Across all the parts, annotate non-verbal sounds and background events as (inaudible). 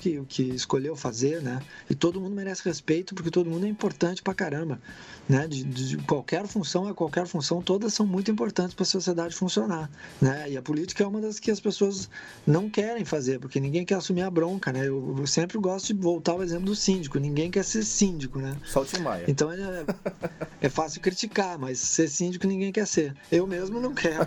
que, o que escolheu fazer, né? E todo mundo merece respeito porque todo mundo é importante pra caramba, né? De, de qualquer função a qualquer função, todas são muito importantes para a sociedade funcionar, né? E a política é uma das que as pessoas não querem fazer porque ninguém quer assumir a bronca, né? Eu, eu sempre gosto de voltar ao exemplo do síndico, ninguém quer ser síndico, né? Só o Tim Maia. Então é, é fácil criticar, mas ser síndico ninguém quer ser. Eu mesmo não quero.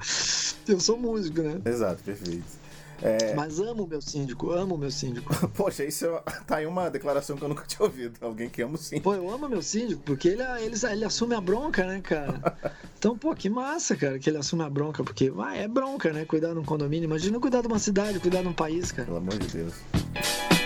(laughs) eu sou músico, né? Exato, perfeito. É... Mas amo o meu síndico, amo o meu síndico. (laughs) Poxa, isso é... tá aí uma declaração que eu nunca tinha ouvido. Alguém que ama o síndico. Pô, eu amo meu síndico, porque ele, ele, ele assume a bronca, né, cara? (laughs) Então, pô, que massa, cara, que ele assume a bronca, porque ah, é bronca, né? Cuidar de um condomínio. Imagina cuidar de uma cidade, cuidar de um país, cara. Pelo amor de Deus.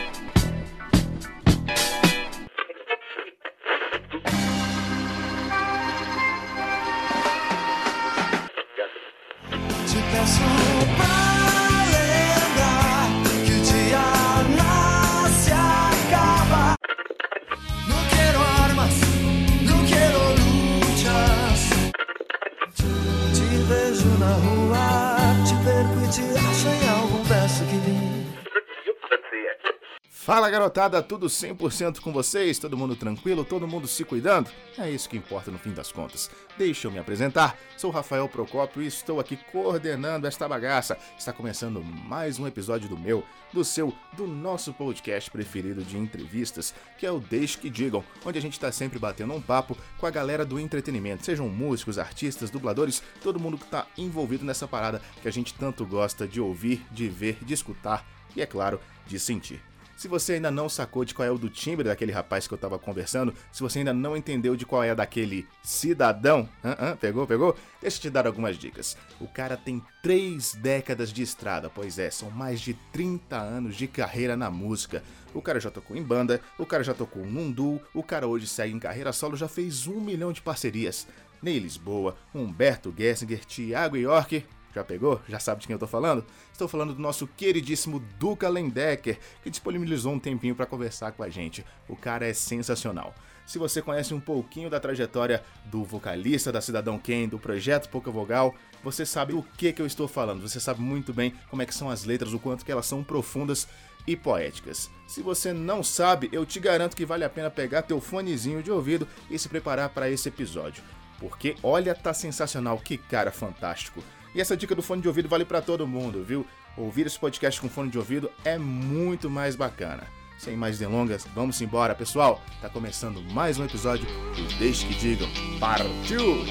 Fala garotada, tudo 100% com vocês? Todo mundo tranquilo? Todo mundo se cuidando? É isso que importa no fim das contas. Deixa eu me apresentar. Sou Rafael Procopio e estou aqui coordenando esta bagaça. Está começando mais um episódio do meu, do seu, do nosso podcast preferido de entrevistas, que é o Deixe que Digam, onde a gente está sempre batendo um papo com a galera do entretenimento, sejam músicos, artistas, dubladores, todo mundo que está envolvido nessa parada que a gente tanto gosta de ouvir, de ver, de escutar e, é claro, de sentir. Se você ainda não sacou de qual é o do timbre daquele rapaz que eu tava conversando, se você ainda não entendeu de qual é daquele cidadão, uh -uh, pegou, pegou? Deixa eu te dar algumas dicas. O cara tem três décadas de estrada, pois é, são mais de 30 anos de carreira na música. O cara já tocou em banda, o cara já tocou num duo, o cara hoje segue em carreira solo, já fez um milhão de parcerias. Ney Lisboa, Humberto Gessinger, Thiago York, já pegou? Já sabe de quem eu tô falando? Estou falando do nosso queridíssimo Duca Lendecker, que disponibilizou um tempinho para conversar com a gente. O cara é sensacional. Se você conhece um pouquinho da trajetória do vocalista da Cidadão Ken, do projeto Pouca Vogal, você sabe o que que eu estou falando. Você sabe muito bem como é que são as letras, o quanto que elas são profundas e poéticas. Se você não sabe, eu te garanto que vale a pena pegar teu fonezinho de ouvido e se preparar para esse episódio. Porque olha, tá sensacional, que cara fantástico. E essa dica do fone de ouvido vale para todo mundo, viu? Ouvir esse podcast com fone de ouvido é muito mais bacana. Sem mais delongas, vamos embora, pessoal. Tá começando mais um episódio do Deixe que Digam. Partiu!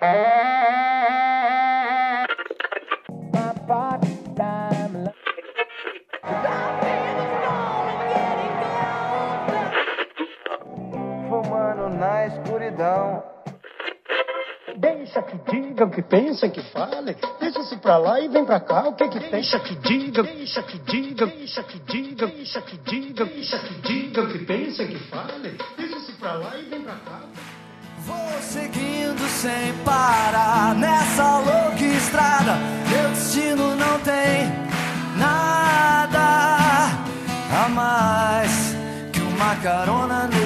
(laughs) diga, o que pensa, que fale. Deixa-se pra lá e vem pra cá, o que que deixa que diga, deixa que diga, deixa que diga, deixa que diga, deixa que diga, o que pensa, que fale. Deixa-se pra lá e vem pra cá. Vou seguindo sem parar nessa louca estrada. Meu destino não tem nada a mais que uma carona.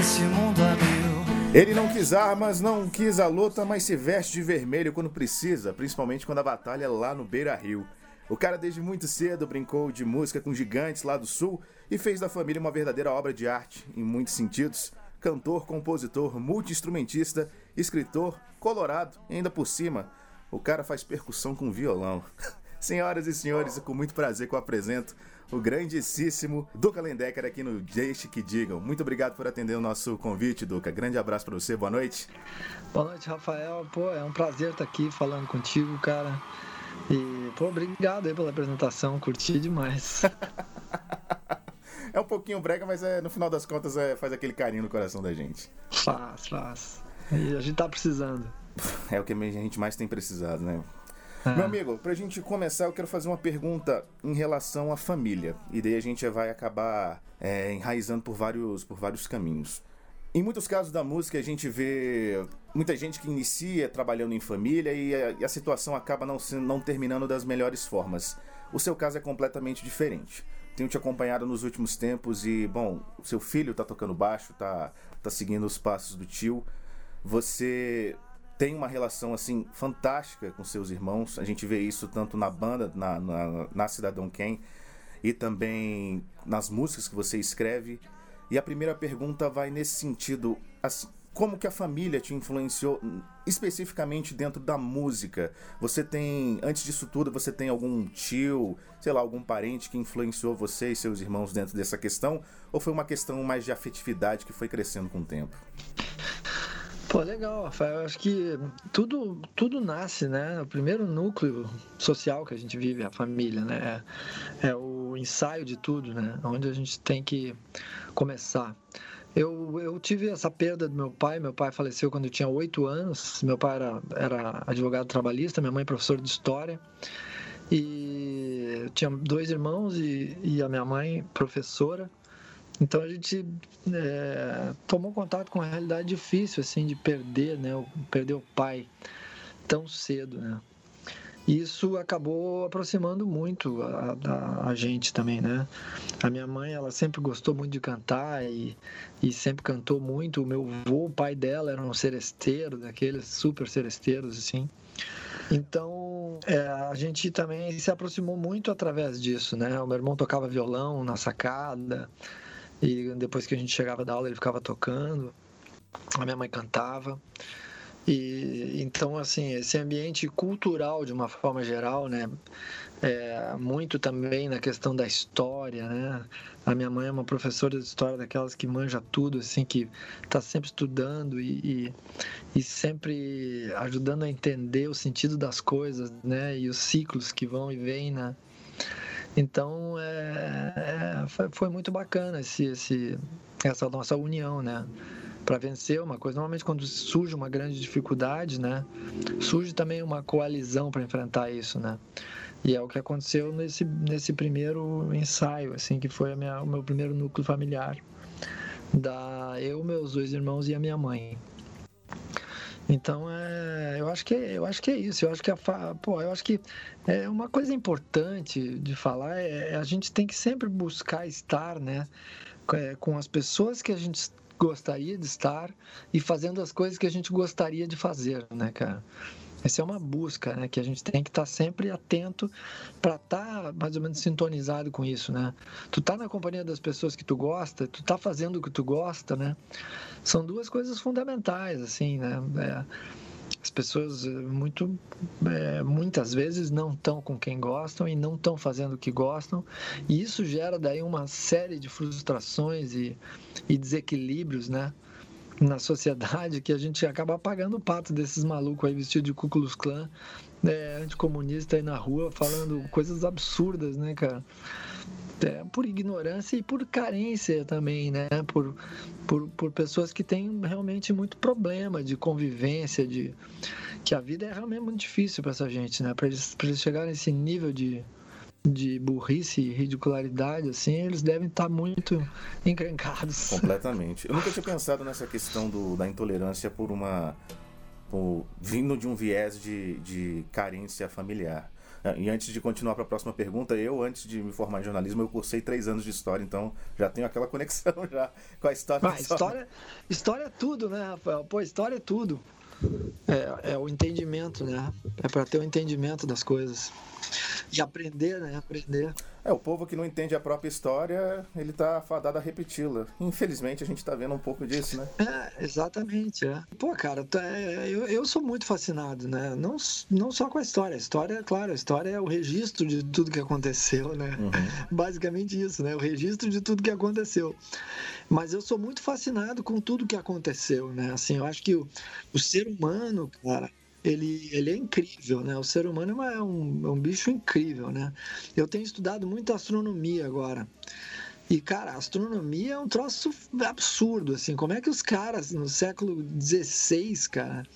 Ele não quis armas, não quis a luta, mas se veste de vermelho quando precisa, principalmente quando a batalha é lá no Beira Rio. O cara desde muito cedo brincou de música com gigantes lá do sul e fez da família uma verdadeira obra de arte, em muitos sentidos. Cantor, compositor, multi-instrumentista, escritor, colorado e ainda por cima, o cara faz percussão com violão. (laughs) Senhoras e senhores, com muito prazer que eu apresento o grandíssimo Duca Lendecker aqui no Deixe que Digam. Muito obrigado por atender o nosso convite, Duca. Grande abraço para você, boa noite. Boa noite, Rafael. Pô, é um prazer estar aqui falando contigo, cara. E, pô, obrigado aí pela apresentação, curti demais. (laughs) é um pouquinho brega, mas é, no final das contas é, faz aquele carinho no coração da gente. Faz, faz. E a gente tá precisando. (laughs) É o que a gente mais tem precisado, né? Meu (laughs) amigo, pra gente começar, eu quero fazer uma pergunta em relação à família. E daí a gente vai acabar é, enraizando por vários, por vários caminhos. Em muitos casos da música, a gente vê muita gente que inicia trabalhando em família e a, e a situação acaba não, não terminando das melhores formas. O seu caso é completamente diferente. Tenho te acompanhado nos últimos tempos e, bom, o seu filho tá tocando baixo, tá, tá seguindo os passos do tio. Você tem uma relação assim fantástica com seus irmãos. A gente vê isso tanto na banda, na, na, na Cidadão Quem, e também nas músicas que você escreve. E a primeira pergunta vai nesse sentido: assim, como que a família te influenciou especificamente dentro da música? Você tem, antes disso tudo, você tem algum tio, sei lá, algum parente que influenciou você e seus irmãos dentro dessa questão? Ou foi uma questão mais de afetividade que foi crescendo com o tempo? Pô, legal, Rafael. Eu acho que tudo, tudo nasce, né? O primeiro núcleo social que a gente vive, a família, né? É, é o ensaio de tudo, né? Onde a gente tem que começar. Eu, eu tive essa perda do meu pai. Meu pai faleceu quando eu tinha oito anos. Meu pai era, era advogado trabalhista, minha mãe professora de história. E eu tinha dois irmãos e, e a minha mãe professora. Então a gente é, tomou contato com uma realidade difícil, assim, de perder, né? Perder o pai tão cedo, né? isso acabou aproximando muito a, a, a, gente também, né? A minha mãe, ela sempre gostou muito de cantar e, e sempre cantou muito. O meu avô, o pai dela, era um seresteiro, daqueles super seresteiros, assim. Então, é, a gente também se aproximou muito através disso, né? O meu irmão tocava violão na sacada e depois que a gente chegava da aula ele ficava tocando. A minha mãe cantava. E então assim esse ambiente cultural de uma forma geral, né, é muito também na questão da história, né? A minha mãe é uma professora de história daquelas que manja tudo, assim que está sempre estudando e, e, e, sempre ajudando a entender o sentido das coisas, né? E os ciclos que vão e vêm, né? Então é, é, foi, muito bacana esse, esse, essa nossa união, né? para vencer uma coisa. Normalmente, quando surge uma grande dificuldade, né, surge também uma coalizão para enfrentar isso, né. E é o que aconteceu nesse, nesse primeiro ensaio, assim, que foi minha, o meu primeiro núcleo familiar, da eu, meus dois irmãos e a minha mãe. Então, é, eu acho que eu acho que é isso. Eu acho que a, pô, eu acho que é uma coisa importante de falar é a gente tem que sempre buscar estar, né, é, com as pessoas que a gente gostaria de estar e fazendo as coisas que a gente gostaria de fazer, né, cara? Essa é uma busca, né? Que a gente tem que estar sempre atento para estar tá mais ou menos sintonizado com isso, né? Tu tá na companhia das pessoas que tu gosta, tu tá fazendo o que tu gosta, né? São duas coisas fundamentais, assim, né? É, as pessoas eh, muito, é, muitas vezes não estão com quem gostam e não estão fazendo o que gostam, e isso gera daí uma série de frustrações e, e desequilíbrios, né? Na sociedade que a gente acaba pagando o pato desses malucos aí vestidos de Ku Klux Klan, é, anticomunista aí na rua falando coisas absurdas, né, cara? É, por ignorância e por carência também, né? Por, por, por pessoas que têm realmente muito problema de convivência, de que a vida é realmente muito difícil para essa gente, né? Para eles, eles chegarem nesse nível de, de burrice e ridicularidade, assim, eles devem estar muito encrencados. Completamente. Eu nunca tinha (laughs) pensado nessa questão do, da intolerância por uma. Por, vindo de um viés de, de carência familiar. É, e antes de continuar para a próxima pergunta, eu, antes de me formar em jornalismo, eu cursei três anos de história, então já tenho aquela (laughs) conexão já com a história. Ah, história, história é tudo, né, Rafael? Pô, história é tudo. É, é o entendimento, né? É para ter o entendimento das coisas. E aprender, né? Aprender. É, o povo que não entende a própria história, ele tá fadado a repeti-la. Infelizmente, a gente tá vendo um pouco disso, né? É, exatamente. É. Pô, cara, é, eu, eu sou muito fascinado, né? Não, não só com a história. A história, claro, a história é o registro de tudo que aconteceu, né? Uhum. (laughs) Basicamente isso, né? O registro de tudo que aconteceu. Mas eu sou muito fascinado com tudo que aconteceu, né? Assim, eu acho que o, o ser humano, cara, ele, ele é incrível, né? O ser humano é um, é um bicho incrível, né? Eu tenho estudado muito astronomia agora. E, cara, a astronomia é um troço absurdo, assim. Como é que os caras no século XVI, cara,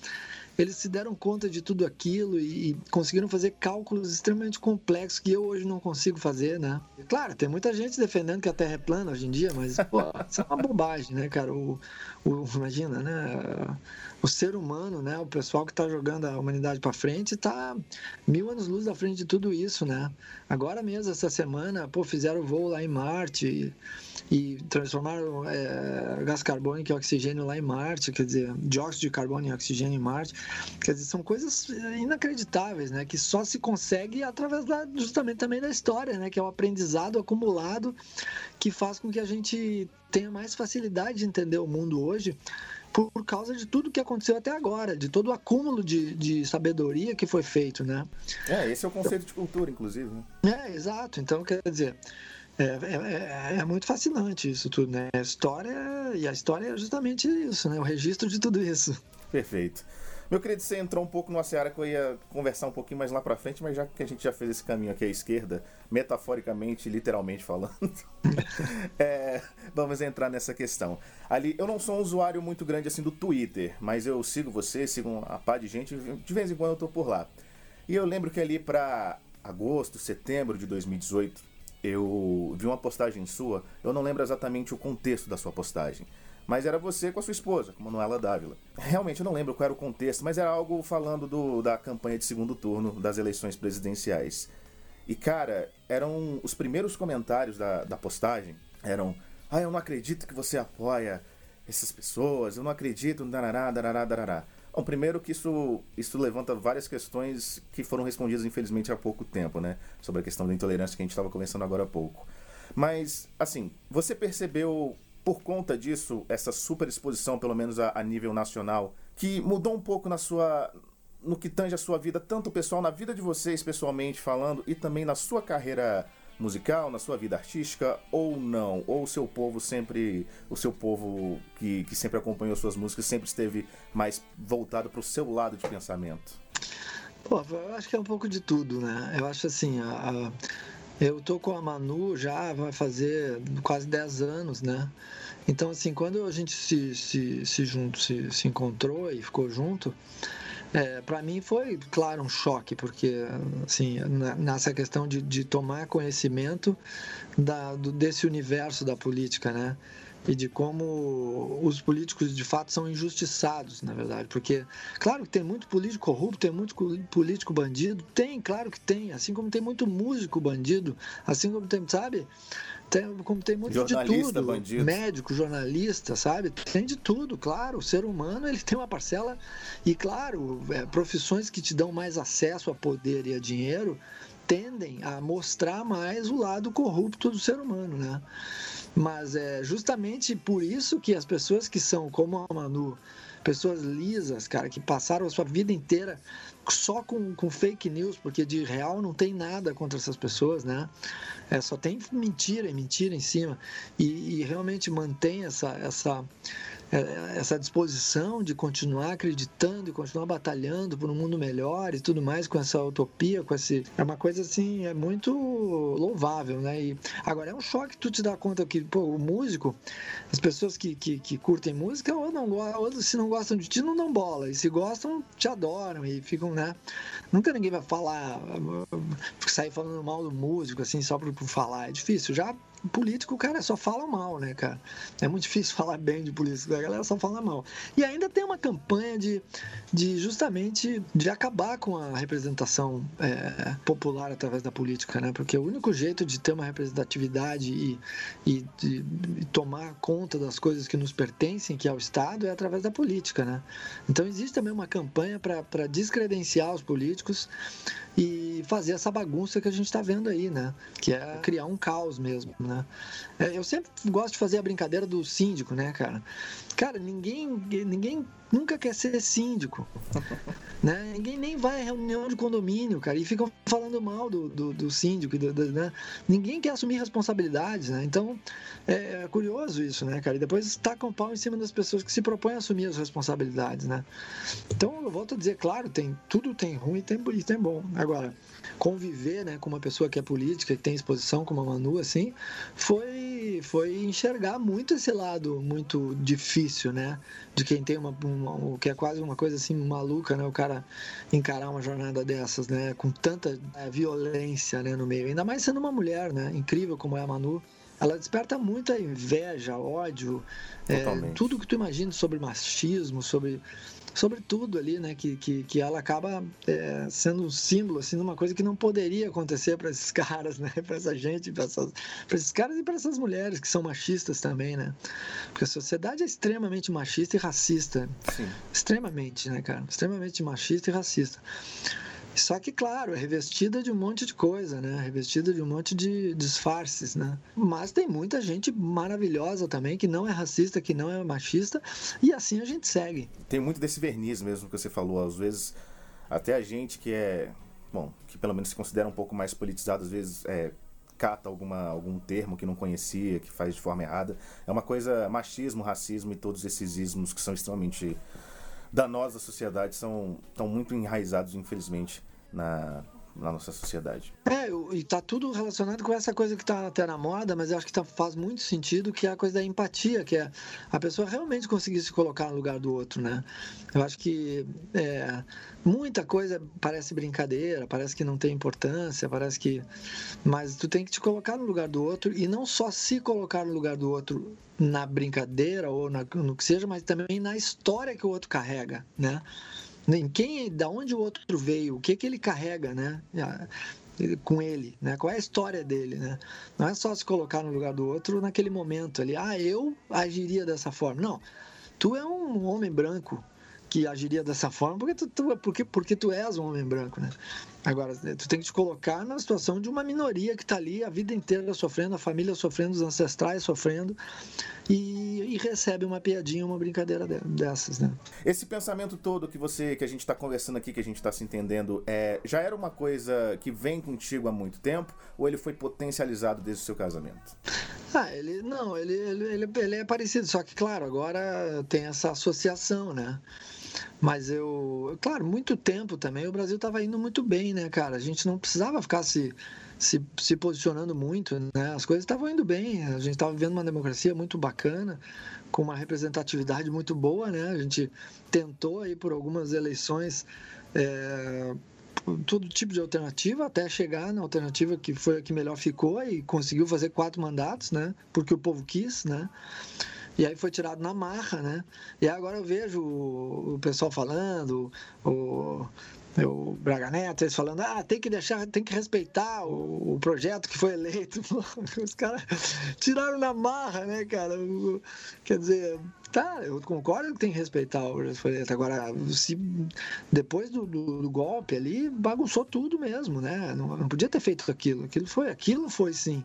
eles se deram conta de tudo aquilo e, conseguiram fazer cálculos extremamente complexos que eu hoje não consigo fazer, né? Claro, tem muita gente defendendo que a Terra é plana hoje em dia, mas, pô, isso é uma bobagem, né, cara? O, o, imagina, né? O ser humano, né? O pessoal que está jogando a humanidade para frente está mil anos luz à frente de tudo isso, né? Agora mesmo, essa semana, pô, fizeram voo lá em Marte e, e transformaram é, gás carbônico e oxigênio lá em Marte, quer dizer, dióxido de carbono e oxigênio em Marte. Quer dizer, são coisas inacreditáveis, né? Que só se consegue através da, justamente também da história, né? Que é o aprendizado acumulado que faz com que a gente tenha mais facilidade de entender o mundo hoje por, por causa de tudo que aconteceu até agora, de todo o acúmulo de, de sabedoria que foi feito, né? É, esse é o conceito de cultura, inclusive. Né? É, exato. Então, quer dizer, é, é, é, é, muito fascinante isso tudo, né? A história, e a história é justamente isso, né? O registro de tudo isso. Perfeito. Meu querido, você entrou um pouco numa seara que eu ia conversar um pouquinho mais lá pra frente, mas já que a gente já fez esse caminho aqui à esquerda, metaforicamente literalmente falando, (laughs) é, vamos entrar nessa questão. Ali, eu não sou um usuário muito grande assim do Twitter, mas eu sigo você, sigo a par de gente, de vez em quando eu tô por lá. E eu lembro que ali para agosto, setembro de 2018, eu vi uma postagem sua, eu não lembro exatamente o contexto da sua postagem mas era você com a sua esposa, com Manuela Dávila. Realmente eu não lembro qual era o contexto, mas era algo falando do, da campanha de segundo turno das eleições presidenciais. E cara, eram os primeiros comentários da, da postagem eram: Ah, eu não acredito que você apoia essas pessoas, eu não acredito, darará, darará, darará. Bom, primeiro que isso, isso levanta várias questões que foram respondidas, infelizmente, há pouco tempo, né? Sobre a questão da intolerância que a gente estava conversando agora há pouco. Mas, assim, você percebeu por conta disso, essa superexposição, pelo menos a, a, nível nacional, que mudou um pouco na sua. no que tange a sua vida, tanto pessoal, na vida de vocês pessoalmente falando, e também na sua carreira musical, na sua vida artística, ou não? Ou o seu povo sempre. O seu povo que, que sempre acompanhou suas músicas sempre esteve mais voltado para o seu lado de pensamento? Pô, eu acho que é um pouco de tudo, né? Eu acho assim, a, a eu tô com a Manu já vai fazer quase 10 anos, né? Então, assim, quando a gente se, se, se, junto, se, se encontrou e ficou junto, é, para mim foi, claro, um choque, porque, assim, nessa questão de, de tomar conhecimento da, do, desse universo da política, né? e de como os políticos de fato são injustiçados, na verdade. Porque, claro que tem muito político corrupto, tem muito político bandido, tem, claro que tem, assim como tem muito músico bandido, assim como tem, sabe? Tem, como tem muito de tudo, bandido. médico, jornalista, sabe? Tem de tudo, claro. O ser humano ele tem uma parcela e, claro, é, profissões que te dão mais acesso a poder e a dinheiro tendem a mostrar mais o lado corrupto do ser humano, né? Mas é justamente por isso que as pessoas que são como a Manu, pessoas lisas, cara, que passaram a sua vida inteira só com, com fake news, porque de real não tem nada contra essas pessoas, né? É, só tem mentira e mentira em cima. E, e realmente mantém essa, essa, essa disposição de continuar acreditando e continuar batalhando por um mundo melhor e tudo mais com essa utopia, com esse é uma coisa assim é muito louvável, né? E agora é um choque tu te dar conta que pô, o músico, as pessoas que, que, que curtem música ou não ou se não gostam de ti não dão bola e se gostam te adoram e ficam, né? Nunca ninguém vai falar sair falando mal do músico assim só por, por falar é difícil. Já político, cara, só fala mal, né, cara? É muito difícil (laughs) falar bem de político, a galera só fala mal. E ainda tem uma campanha de, de justamente de acabar com a representação é, popular através da política, né? Porque o único jeito de ter uma representatividade e, e, de, e tomar conta das coisas que nos pertencem, que é o Estado, é através da política, né? Então existe também uma campanha para descredenciar os políticos e fazer essa bagunça que a gente está vendo aí, né? Que é criar um caos mesmo, né? É, eu sempre gosto de fazer a brincadeira do síndico, né, cara? Cara, ninguém, ninguém nunca quer ser síndico. (laughs) né? Ninguém nem vai a reunião de condomínio, cara, e ficam falando mal do, do, do síndico. Do, do, né? Ninguém quer assumir responsabilidades, né? Então, é, é, curioso isso, né, cara? E depois tacam pau em cima das pessoas que se propõem a assumir as responsabilidades, né? Então, eu volto a dizer, claro, tem tudo tem ruim e tem, e tem bom. Agora, conviver né, com uma pessoa que é política, que tem exposição como a Manu, assim, foi, foi enxergar muito esse lado muito difícil, né? De quem tem uma, uma, que é quase uma coisa assim maluca, né? O cara encarar uma jornada dessas, né? Com tanta é, violência né, no meio. Ainda mais sendo uma mulher, né? Incrível como é a Manu ela desperta muita inveja, ódio, é, tudo que tu imagina sobre machismo, sobre sobre tudo ali, né? Que, que, que ela acaba é, sendo um símbolo, assim, de uma coisa que não poderia acontecer para esses (laughs) caras, né? Para essa gente, para esses caras e para essas mulheres que são machistas também, né? Porque a sociedade é extremamente machista e racista. Sim. Extremamente, né, cara? Extremamente machista e racista. Só que, claro, é revestida de um monte de coisa, né? Revestida de um monte de disfarces, né? Mas tem muita gente maravilhosa também que não é racista, que não é machista, e assim a gente segue. Tem muito desse verniz mesmo que você falou, às vezes até a gente que é, bom, que pelo menos se considera um pouco mais politizado, às vezes é, cata alguma, algum termo que não conhecia, que faz de forma errada. É uma coisa, machismo, racismo e todos esses ismos que são extremamente danosos à sociedade, são, estão muito enraizados, infelizmente, na, na nossa sociedade. É, e tá tudo relacionado com essa coisa que tá até na moda, mas eu acho que tá, faz muito sentido, que é a coisa da empatia, que é a pessoa realmente conseguir se colocar no lugar do outro, né? Eu acho que é, muita coisa parece brincadeira, parece que não tem importância, parece que... Mas tu tem que te colocar no lugar do outro e não só se colocar no lugar do outro na brincadeira ou na, no que seja, mas também na história que o outro carrega, né? Em quem, da onde o outro veio, o que que ele carrega, né? com ele, né? Qual é a história dele, né? Não é só se colocar no lugar do outro naquele momento ali. Ah, eu agiria dessa forma. Não. Tu é um homem branco que agiria dessa forma porque tu, tu porque, porque tu és um homem branco, né? Agora, tu tem que te colocar na situação de uma minoria que está ali a vida inteira sofrendo, a família sofrendo, os ancestrais sofrendo, e, e recebe uma piadinha, uma brincadeira dessas, né? Esse pensamento todo que você, que a gente está conversando aqui, que a gente está se entendendo, é, já era uma coisa que vem contigo há muito tempo, ou ele foi potencializado desde o seu casamento? Ah, ele não, ele, ele, ele, ele é parecido, só que claro, agora tem essa associação, né? Mas eu, claro, muito tempo também o Brasil estava indo muito bem, né, cara? A gente não precisava ficar se, se, se posicionando muito, né? As coisas estavam indo bem, a gente estava vivendo uma democracia muito bacana, com uma representatividade muito boa, né? A gente tentou aí por algumas eleições é, todo tipo de alternativa até chegar na alternativa que foi a que melhor ficou e conseguiu fazer quatro mandatos, né? Porque o povo quis, né? E aí foi tirado na marra, né? E agora eu vejo o, pessoal falando, o, o Braga Neto, eles falando, ah, tem que deixar, tem que respeitar o, o projeto que foi eleito. (laughs) Os caras tiraram na marra, né, cara? Quer dizer, tá, eu concordo que tem que respeitar o projeto foi eleito. Agora, se depois do, do, do, golpe ali, bagunçou tudo mesmo, né? Não, não podia ter feito aquilo. Aquilo foi, aquilo foi sim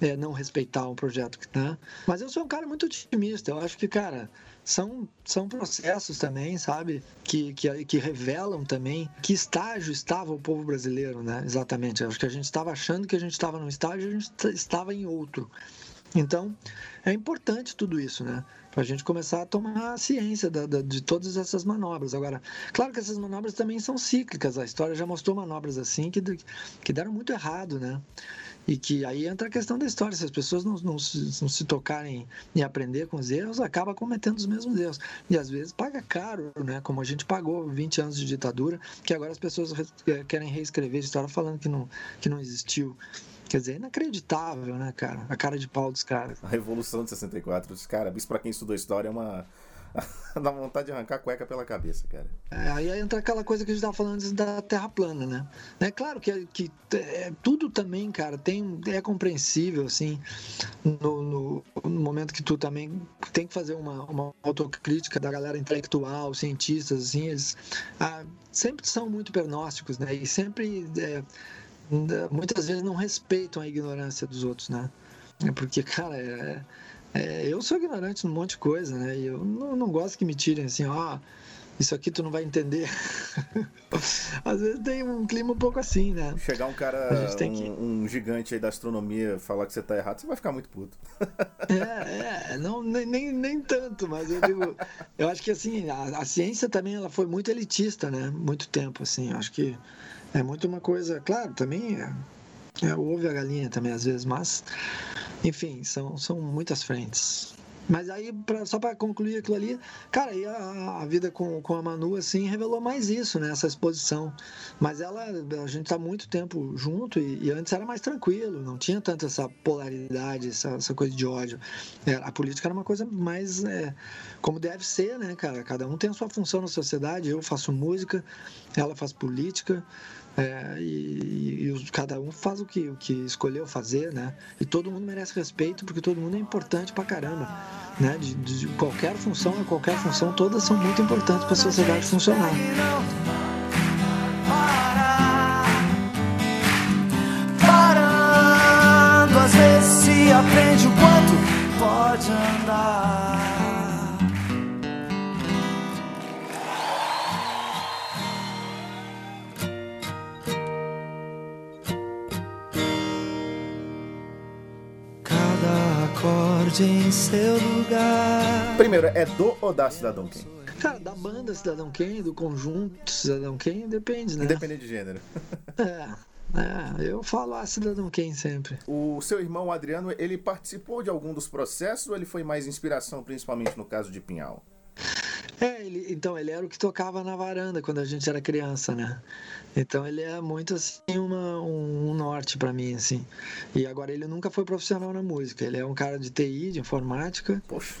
é, não respeitar um projeto. Né? Mas eu sou um cara muito otimista. Eu acho que, cara, são, são processos também, sabe? Que, que, que revelam também que estágio estava o povo brasileiro, né? Exatamente. Eu acho que a gente estava achando que a gente estava num estágio e a gente estava em outro. Então, é importante tudo isso, né? Para a gente começar a tomar ciência da, da, de todas essas manobras. Agora, claro que essas manobras também são cíclicas. A história já mostrou manobras assim que, que deram muito errado, né? E que aí entra a questão da história. Se as pessoas não, não, se, não se tocarem em aprender com os erros, acaba cometendo os mesmos erros. E às vezes paga caro, né? Como a gente pagou 20 anos de ditadura, que agora as pessoas eh, querem reescrever a história falando que não, que não existiu. Quer dizer, é inacreditável, né, cara? A cara de pau dos caras. A Revolução de 64, cara, isso pra quem estudou história é uma (laughs) Dá vontade de arrancar a cueca pela cabeça, cara. É, aí entra aquela coisa que a gente estava falando da Terra plana, né? É claro que, que é, tudo também, cara, tem, é compreensível, assim, no, no, no, momento que tu também tem que fazer uma, uma autocrítica da galera intelectual, cientistas, assim, eles ah, sempre são muito pernósticos, né? E sempre, é, muitas vezes, não respeitam a ignorância dos outros, né? É porque, cara, é é, eu sou ignorante num monte de coisa, né? E eu não, não gosto que me tirem assim, ó, isso aqui tu não vai entender. (laughs) Às vezes tem um clima um pouco assim, né? Chegar um cara, um, que... um, gigante aí da astronomia, falar que você tá errado, você vai ficar muito puto. é, é, não, nem, nem, nem tanto, mas eu digo, eu acho que assim, a, a, ciência também ela foi muito elitista, né? Muito tempo, assim, eu acho que é muito uma coisa, claro, também é, a galinha também às vezes, mas enfim, são, são muitas frentes. Mas aí, pra, só para concluir aquilo ali, cara, aí a, a, vida com, com a Manu, assim, revelou mais isso, né? Essa exposição. Mas ela, a gente tá muito tempo junto e, e antes era mais tranquilo, não tinha tanto essa polaridade, essa, essa coisa de ódio. É, a política era uma coisa mais é, como deve ser, né, cara? Cada um tem a sua função na sociedade. Eu faço música, ela faz política. É, e, e, cada um faz o que, o que escolheu fazer, né? E todo mundo merece respeito porque todo mundo é importante pra caramba, né? De, de qualquer função a qualquer função, todas são muito importantes para a sociedade funcionar. Parando, às vezes se aprende o quanto pode andar. Acorde em seu lugar. Primeiro, é do ou da Cidadão Quem? Cara, da banda Cidadão Quem, do conjunto Cidadão Quem, depende, né? Independente de gênero. é. É, eu falo a Cidadão Quem sempre. O seu irmão Adriano, ele participou de algum dos processos ou ele foi mais inspiração, principalmente no caso de Pinhal? É, ele, então, ele era o que tocava na varanda quando a gente era criança, né? Então ele é muito assim uma, um, um norte para mim, assim. E agora ele nunca foi profissional na música. Ele é um cara de TI, de informática. Poxa.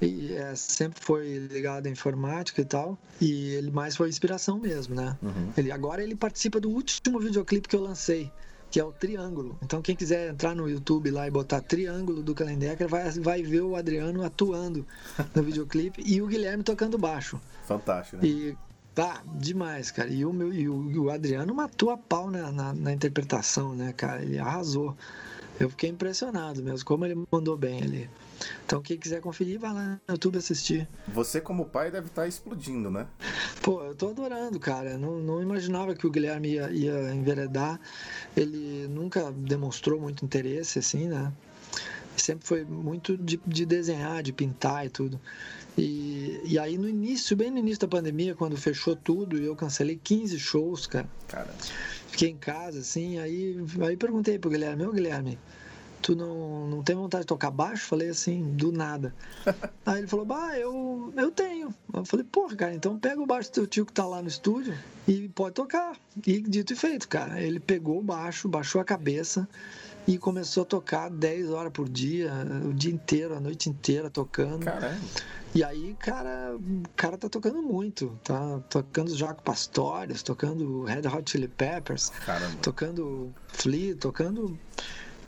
E é, sempre foi ligado à informática e tal. E ele mais foi inspiração mesmo, né? Uhum. Ele, agora ele participa do último videoclipe que eu lancei que é o Triângulo. Então, quem quiser entrar no YouTube lá e botar Triângulo do Calendecker, vai, vai ver o Adriano atuando no videoclipe e o Guilherme tocando baixo. Fantástico, né? E tá demais, cara. E o, meu, e o, e o Adriano matou a pau na, na, na interpretação, né, cara? Ele arrasou. Eu fiquei impressionado mesmo, como ele mandou bem ali. Então, quem quiser conferir, vai lá no YouTube assistir. Você, como pai, deve estar tá explodindo, né? Pô, eu tô adorando, cara. Não, não imaginava que o Guilherme ia, ia enveredar. Ele nunca demonstrou muito interesse, assim, né? Sempre foi muito de, de desenhar, de pintar e tudo. E, e aí no início, bem no início da pandemia, quando fechou tudo, eu cancelei 15 shows, cara. Fiquei em casa, assim, aí, aí perguntei pro Guilherme, meu Guilherme, tu não, não tem vontade de tocar baixo? Falei assim, do nada. (laughs) Aí ele falou, bah, eu, eu tenho. Eu falei, porra, cara, então pega o baixo do teu tio que tá lá no estúdio e pode tocar. E dito e feito, cara. Ele pegou o baixo, baixou a cabeça e começou a tocar 10 horas por dia, o dia inteiro, a noite inteira tocando. Caramba. E aí, cara, o cara tá tocando muito. Tá tocando Jaco Pastores, tocando Red Hot Chili Peppers, Caramba. tocando Flea, tocando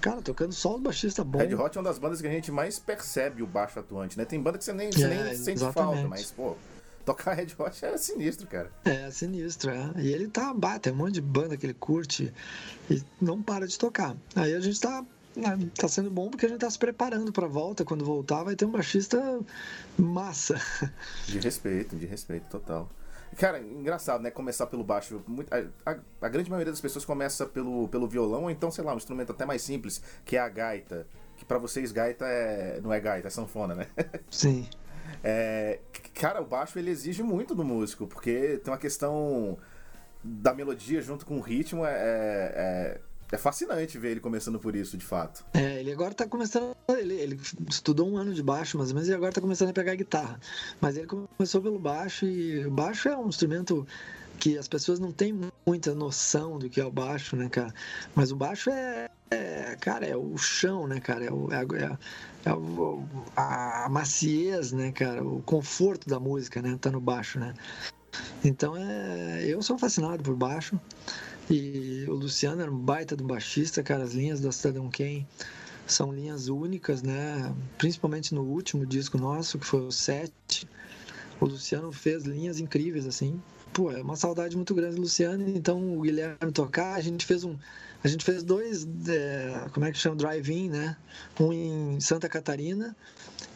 Cara, tocando só os baixistas bons. Red Hot é uma das bandas que a gente mais percebe o baixo atuante, né? Tem banda que você nem, você é, nem sente falta, mas, pô, tocar Red Hot é sinistro, cara. É, sinistro, é. E ele tá, bate, tem um monte de banda que ele curte e não para de tocar. Aí a gente tá né, tá sendo bom porque a gente tá se preparando para volta. Quando voltar, vai ter um baixista massa. De respeito, de respeito total. Cara, engraçado, né? Começar pelo baixo. A, a, a, grande maioria das pessoas começa pelo, pelo violão, ou então, sei lá, um instrumento até mais simples, que é a gaita. Que para vocês gaita é, não é gaita, é sanfona, né? (laughs) Sim. É, cara, o baixo ele exige muito do músico, porque tem uma questão da melodia junto com o ritmo, é, é, é fascinante ver ele começando por isso, de fato. É, ele agora tá começando. Ele, ele estudou um ano de baixo, mais ou menos, e agora tá começando a pegar guitarra. Mas ele começou pelo baixo, e o baixo é um instrumento que as pessoas não têm muita noção do que é o baixo, né, cara? Mas o baixo é, é cara, é o chão, né, cara? É, o, é, é, é o, a maciez, né, cara? O conforto da música, né? Tá no baixo, né? Então, é, eu sou fascinado por baixo. E o Luciano era um baita do baixista, cara. As linhas da Cidadão Kane são linhas únicas, né? Principalmente no último disco nosso, que foi o 7. O Luciano fez linhas incríveis, assim. Pô, é uma saudade muito grande do Luciano. Então, o Guilherme tocar, a gente fez um. A gente fez dois, é, como é que chama? Drive-in, né? Um em Santa Catarina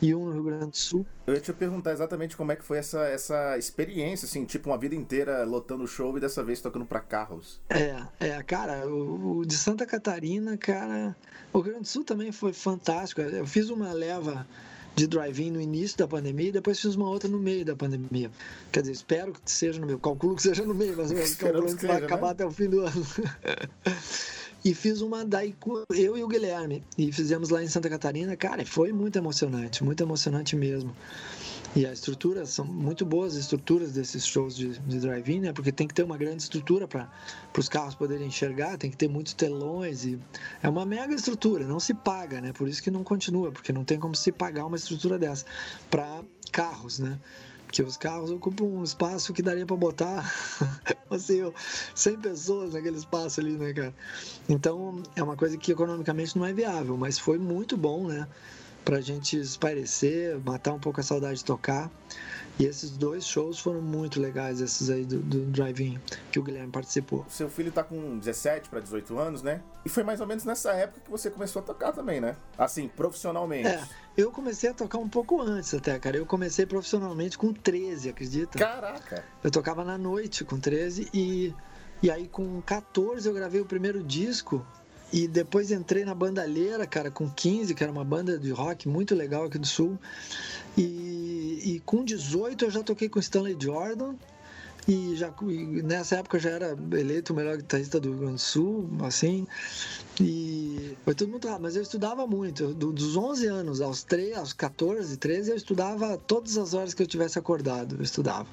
e um no Rio Grande do Sul. Eu ia te perguntar exatamente como é que foi essa, essa experiência, assim, tipo, uma vida inteira lotando o show e dessa vez tocando para carros. É, é, cara, o, o, de Santa Catarina, cara, o Rio Grande do Sul também foi fantástico. Eu fiz uma leva de drive-in no início da pandemia e depois fiz uma outra no meio da pandemia. Quer dizer, espero que seja no meio, calculo que seja no meio, mas (laughs) calculo que vai né? acabar até o fim do ano. (laughs) E fiz uma daí eu e o Guilherme. E fizemos lá em Santa Catarina. Cara, foi muito emocionante, muito emocionante mesmo. E a estrutura, são muito boas estruturas desses shows de, de drive-in, né? Porque tem que ter uma grande estrutura para os carros poderem enxergar, tem que ter muitos telões e é uma mega estrutura, não se paga, né? Por isso que não continua, porque não tem como se pagar uma estrutura dessa para carros, né? Os carros ocupam um espaço que daria para botar (laughs) assim, 100 pessoas naquele espaço ali, né, cara? Então é uma coisa que economicamente não é viável, mas foi muito bom, né? Pra gente espairecer, matar um pouco a saudade de tocar. E esses dois shows foram muito legais, esses aí do, do Drive-In, que o Guilherme participou. Seu filho tá com 17 para 18 anos, né? E foi mais ou menos nessa época que você começou a tocar também, né? Assim, profissionalmente. É, eu comecei a tocar um pouco antes até, cara. Eu comecei profissionalmente com 13, acredita? Caraca! Eu tocava na noite com 13 e, e aí com 14 eu gravei o primeiro disco e depois entrei na bandalheira, cara, com 15, que era uma banda de rock muito legal aqui do Sul. E, e com 18 eu já toquei com Stanley Jordan. E, já, e nessa época eu já era eleito o melhor guitarrista do Rio Grande do Sul, assim. E foi tudo muito rápido, mas eu estudava muito. dos 11 anos aos, 3, aos 14, 13, eu estudava todas as horas que eu tivesse acordado, eu estudava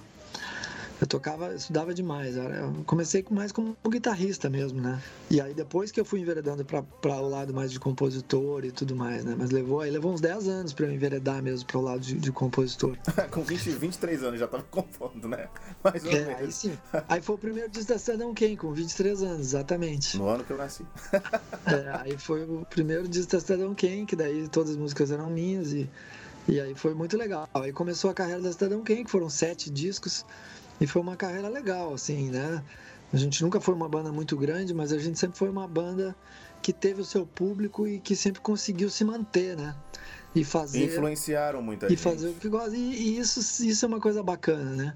eu tocava, estudava demais. Eu comecei mais como guitarrista mesmo, né? E aí depois que eu fui enveredando para o lado mais de compositor e tudo mais, né? Mas levou, aí levou uns 10 anos para eu enveredar mesmo para o lado de, de compositor. (laughs) com 20, 23 anos já tava compondo, né? Mais ou é, menos. Aí sim. Aí foi o primeiro disco da Cidadão Quem, com 23 anos, exatamente. No ano que eu nasci. (laughs) é, aí foi o primeiro disco da Cidadão Quem, que daí todas as músicas eram minhas e e aí foi muito legal. Aí começou a carreira da Cidadão Quem, que foram sete discos. E foi uma carreira legal, assim, né? A gente nunca foi uma banda muito grande, mas a gente sempre foi uma banda que teve o seu público e que sempre conseguiu se manter, né? E fazer. Influenciaram muita e gente. E fazer o que gosta. E, isso, isso é uma coisa bacana, né?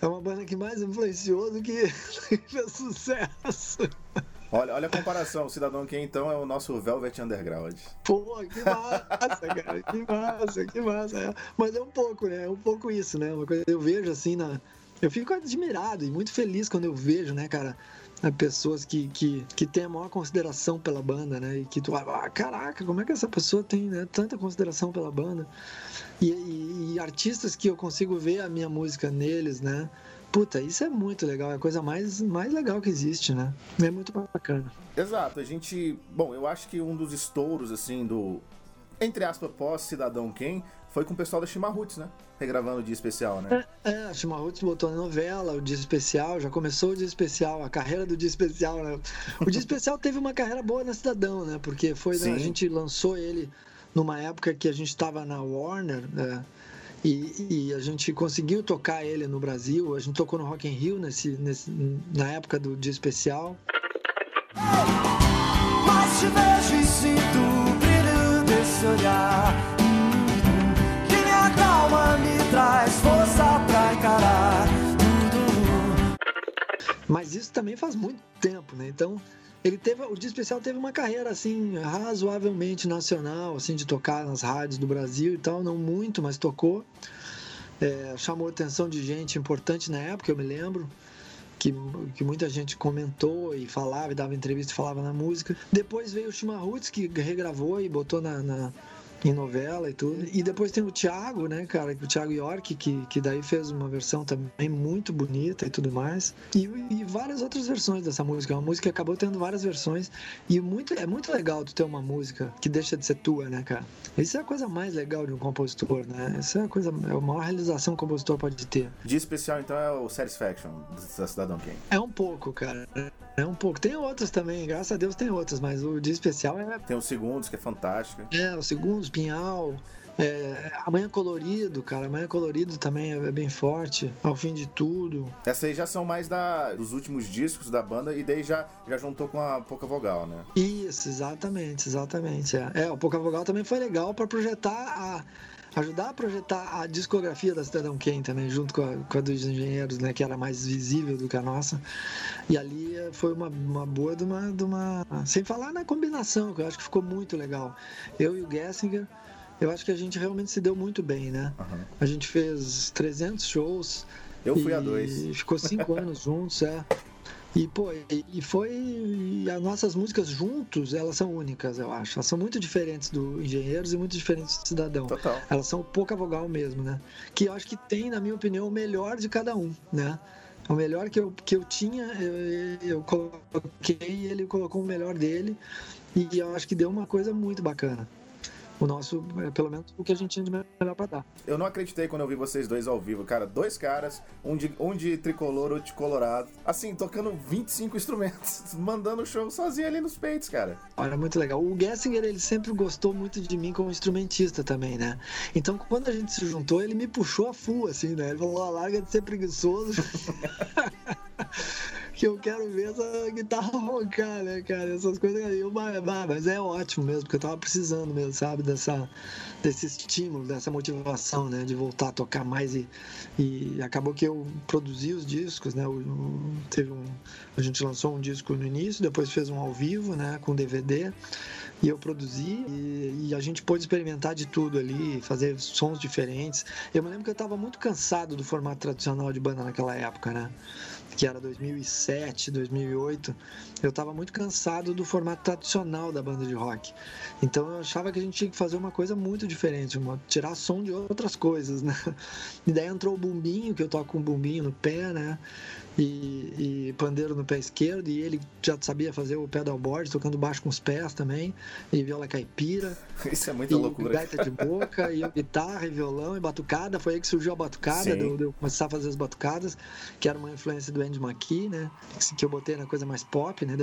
É uma banda que mais influenciou do que (laughs) fez sucesso. Olha, olha a comparação. O Cidadão aqui, então, é o nosso Velvet Underground. Pô, que massa, cara. Que massa, que massa. Mas é um pouco, né? É um pouco isso, né? Uma coisa que eu vejo assim na eu fico admirado e muito feliz quando eu vejo, né, cara, né, pessoas que, que, que têm a maior consideração pela banda, né? E que tu ah, caraca, como é que essa pessoa tem né, tanta consideração pela banda? E, e, e, artistas que eu consigo ver a minha música neles, né? Puta, isso é muito legal, é a coisa mais, mais legal que existe, né? É muito bacana. Exato, a gente. Bom, eu acho que um dos estouros, assim, do. Entre aspas, pós-Cidadão Quem, foi com o pessoal da Chimarruts, né? regravando o dia especial, né? É, é a Chimarruts botou na novela o dia especial, já começou o dia especial, a carreira do dia especial, né? O dia especial teve uma carreira boa na Cidadão, né? Porque foi, né, a gente lançou ele numa época que a gente estava na Warner, né? E, e, a gente conseguiu tocar ele no Brasil. A gente tocou no Rock in Rio nesse, nesse, na época do dia especial. Mas te vejo e sinto o brilho desse olhar Mas isso também faz muito tempo, né? Então, ele teve o dia especial teve uma carreira assim razoavelmente nacional, assim de tocar nas rádios do Brasil e tal, não muito, mas tocou. É, chamou a atenção de gente importante na época, eu me lembro. Que, que, muita gente comentou e falava, e dava entrevista e falava na música. Depois veio o Chimarruts, que regravou e botou na, na, em novela e tudo. E depois tem o Thiago, né, cara, o Thiago York, que, que daí fez uma versão também muito bonita e tudo mais. E, e várias outras versões dessa música. É uma música que acabou tendo várias versões. E muito, é muito legal tu ter uma música que deixa de ser tua, né, cara? Isso é a coisa mais legal de um compositor, né? Isso é a coisa, é a maior realização que um compositor pode ter. De especial, então, é o Satisfaction da Cidadão Kane. É um pouco, cara. É um pouco. Tem outros também, graças a Deus tem outros, mas o de especial é. Tem os segundos, que é fantástico. É, os segundos, Pinhal. É, Amanhã Colorido, cara. Amanhã Colorido também é bem forte. Ao fim de tudo. Essas aí já são mais da, dos últimos discos da banda e daí já, já juntou com a Pouca Vogal, né? Isso, exatamente, exatamente. É, é o Pouca Vogal também foi legal para projetar a ajudar a projetar a discografia da Cidadão Kane também, junto com a, com a, dos engenheiros, né, que era mais visível do que a nossa. E ali eh, foi uma, uma boa de uma, de uma. Sem falar na combinação, que eu acho que ficou muito legal. Eu e o Gessinger, eu acho que a gente realmente se deu muito bem, né? Uhum. A gente fez 300 shows. Eu fui a dois. Ficou cinco (laughs) anos juntos, é. E, pô, e, foi. E as nossas músicas juntos, elas são únicas, eu acho. Elas são muito diferentes do Engenheiros e muito diferentes do Cidadão. Total. Elas são pouca vogal mesmo, né? Que eu acho que tem, na minha opinião, o melhor de cada um, né? O melhor que eu, que eu tinha, eu, eu coloquei e ele colocou o melhor dele. E eu acho que deu uma coisa muito bacana o nosso, é, pelo menos o que a gente tinha de melhor pra dar. Eu não acreditei quando eu vi vocês dois ao vivo, cara. Dois caras, um de, um de tricolor, outro de colorado. Assim, tocando 25 instrumentos, (laughs) mandando o show sozinho ali nos peitos, cara. Olha, muito legal. O Gessinger, ele sempre gostou muito de mim como instrumentista também, né? Então, quando a gente se juntou, ele me puxou a full, assim, né? Ele falou, larga de ser preguiçoso. (laughs) que eu quero ver essa guitarra (laughs) roncar, né, cara? Essas coisas aí. Mas é ótimo mesmo, porque eu tava precisando mesmo, sabe? Dessa, desse estímulo, dessa motivação, né? De voltar a tocar mais e, e acabou que eu produzi os discos, né? teve um, a gente lançou um disco no início, depois fez um ao vivo, né? Com DVD e eu produzi e, e, a gente pôde experimentar de tudo ali, fazer sons diferentes. Eu me lembro que eu estava muito cansado do formato tradicional de banda naquela época, né? Que era 2007, 2008, eu estava muito cansado do formato tradicional da banda de rock. Então eu achava que a gente tinha que fazer uma coisa muito diferente, uma, tirar som de outras coisas, né? E daí entrou o bumbinho, que eu toco um bumbinho no pé, né? E, e, pandeiro no pé esquerdo, e ele já sabia fazer o pedalboard, tocando baixo com os pés também, e viola caipira. (laughs) Isso é muita e loucura. Gaita de boca, e guitarra, e violão, e batucada. Foi aí que surgiu a batucada, de eu começar a fazer as batucadas, que era uma influência do Andy McKee, né? Que eu botei na coisa mais pop, né?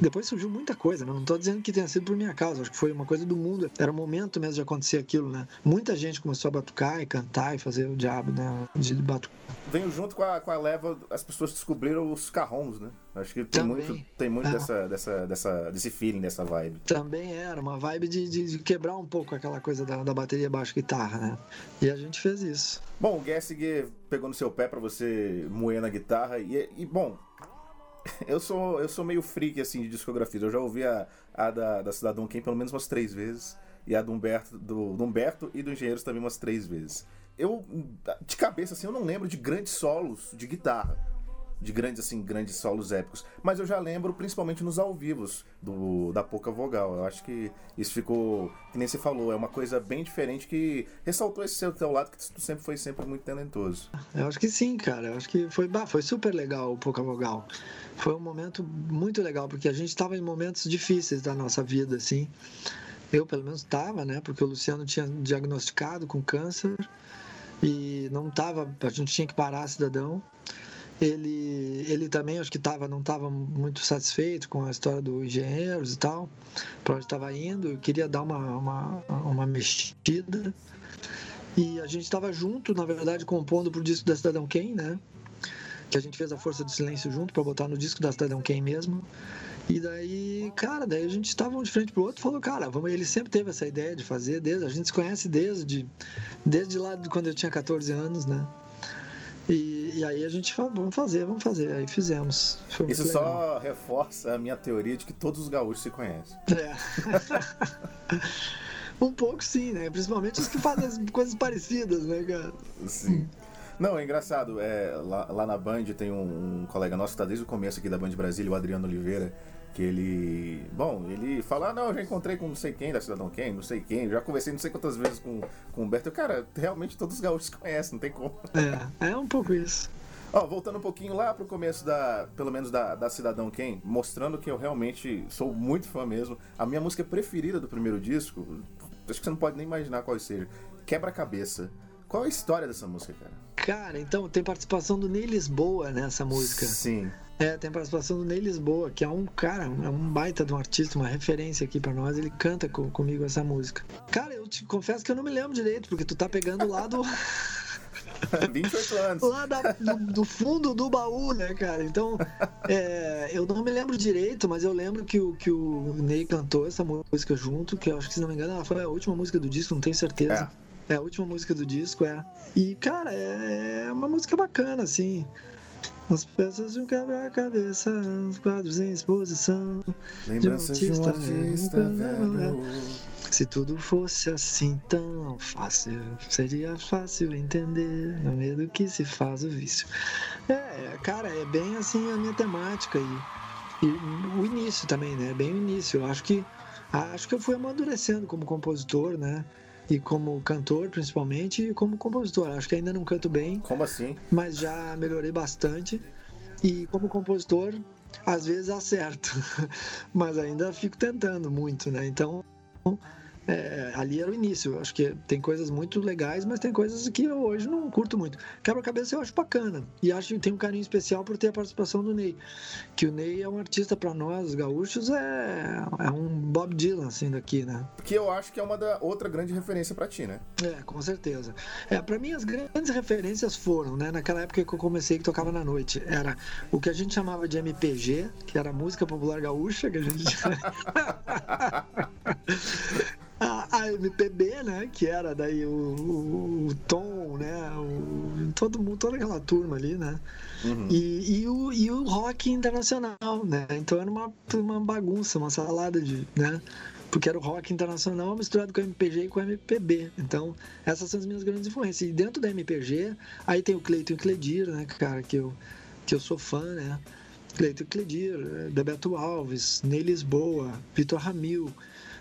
Depois surgiu muita coisa, né? Não estou dizendo que tenha sido por minha causa, acho que foi uma coisa do mundo. Era o momento mesmo de acontecer aquilo, né? Muita gente começou a batucar e cantar e fazer o diabo, né? De batucar. Venho junto com a, com a leva, as pessoas pessoas descobriram os carrons, né? Acho que tem Também. muito, tem muito é. dessa, dessa, dessa, desse feeling, dessa vibe. Também era, uma vibe de, de, quebrar um pouco aquela coisa da, da bateria baixo guitarra, né? E a gente fez isso. Bom, o Gessinger pegou no seu pé para você moer na guitarra e, e, bom, (laughs) eu sou, eu sou meio freak assim de discografia. Eu já ouvi a, a da, da Cidadão Kane pelo menos umas três vezes e a do Humberto, do, do Humberto e do Engenheiros também umas três vezes. Eu, de cabeça assim, eu não lembro de grandes solos de guitarra de grandes assim grandes solos épicos. Mas eu já lembro principalmente nos ao vivos do da pouca vogal. Eu acho que isso ficou que nem você falou é uma coisa bem diferente que ressaltou esse seu teu lado que tu sempre foi sempre muito talentoso. Eu acho que sim cara. Eu acho que foi foi super legal o pouca vogal. Foi um momento muito legal porque a gente estava em momentos difíceis da nossa vida assim. Eu pelo menos estava né? Porque o Luciano tinha diagnosticado com câncer e não tava a gente tinha que parar cidadão ele, ele também acho que tava, não estava muito satisfeito com a história do engenheiros e tal, para onde estava indo, queria dar uma, uma, uma mexida. E a gente estava junto, na verdade, compondo pro disco da Cidadão Kane, né? Que a gente fez a Força do Silêncio junto para botar no disco da Cidadão Kane mesmo. E daí, cara, daí a gente estava um de frente pro outro e falou, cara, vamos, ele sempre teve essa ideia de fazer, desde, a gente se conhece desde, desde lá de quando eu tinha 14 anos, né? E, e, aí a gente falou, vamos fazer, vamos fazer. Aí fizemos. Isso só reforça a minha teoria de que todos os gaúchos se conhecem. É. (laughs) um pouco sim, né? Principalmente os que fazem coisas parecidas, né, cara? Sim. Não, é engraçado. É, lá, lá na Band tem um, um colega nosso que está desde o começo aqui da Band Brasília, o Adriano Oliveira que ele. Bom, ele fala, ah, não, eu já encontrei com não sei quem da Cidadão Quem, não sei quem, já conversei não sei quantas vezes com, com o Humberto. Cara, realmente todos os gaúchos (laughs) conhecem, não tem como. É, é um pouco isso. Ó, voltando um pouquinho lá pro começo da, pelo menos da, da Cidadão Quem, mostrando que eu realmente sou muito fã mesmo. A minha música preferida do primeiro disco, acho que você não pode nem imaginar qual seja. Quebra-cabeça. Qual é a história dessa música, cara? Cara, então tem participação do Ney Lisboa nessa música. Sim. É, tem participação do Ney Lisboa, que é um cara, é um baita de um artista, uma referência aqui para nós. Ele canta com, comigo essa música. Cara, eu te confesso que eu não me lembro direito, porque tu tá pegando lá do. (laughs) 28 anos. Lá da, do, do, fundo do baú, né, cara? Então, é, eu não me lembro direito, mas eu lembro que o, que o Ney cantou essa música junto, que eu acho que, se não me engano, ela foi a última música do disco, não tenho certeza. É. é a última música do disco, é. E, cara, é, é uma música bacana, assim. As peças de um quebra-cabeça, os quadros em exposição. Lembranças de um artista, de um artista velho. Se tudo fosse assim tão fácil, seria fácil entender no medo que se faz o vício. É, cara, é bem assim a minha temática e, e o início também, né? Bem o início. Eu acho que acho que eu fui amadurecendo como compositor, né? E como cantor, principalmente, e como compositor. Acho que ainda não canto bem. Como assim? Mas já melhorei bastante. E como compositor, às vezes acerto. (laughs) mas ainda fico tentando muito, né? Então, é, ali era o início. Eu acho que tem coisas muito legais, mas tem coisas que eu hoje não curto muito. Quebra-cabeça eu acho bacana. E acho que tem um carinho especial por ter a participação do Ney. Que o Ney é um artista para nós, os gaúchos, é, é um Bob Dylan, assim, daqui, né? Que eu acho que é uma da outra grande referência para ti, né? É, com certeza. É, para mim as grandes referências foram, né? Naquela época que eu comecei que tocava na noite, era o que a gente chamava de MPG, que era música popular gaúcha, que a gente (laughs) (laughs) (laughs) a, a, MPB, né? Que era daí o, o, o Tom, né? O, todo mundo, toda aquela turma ali, né? Uhum. E, e, o, e o rock internacional, né? Então era uma, uma bagunça, uma salada de, né? Porque era o rock internacional misturado com MPG e com MPB. Então, essas são as minhas grandes influências. E dentro da MPG, aí tem o Cleiton e o Cledir, né, cara, que eu, que eu sou fã, né? Cleiton e Cledir, Bebeto Alves, Ney Lisboa, Vitor Ramil,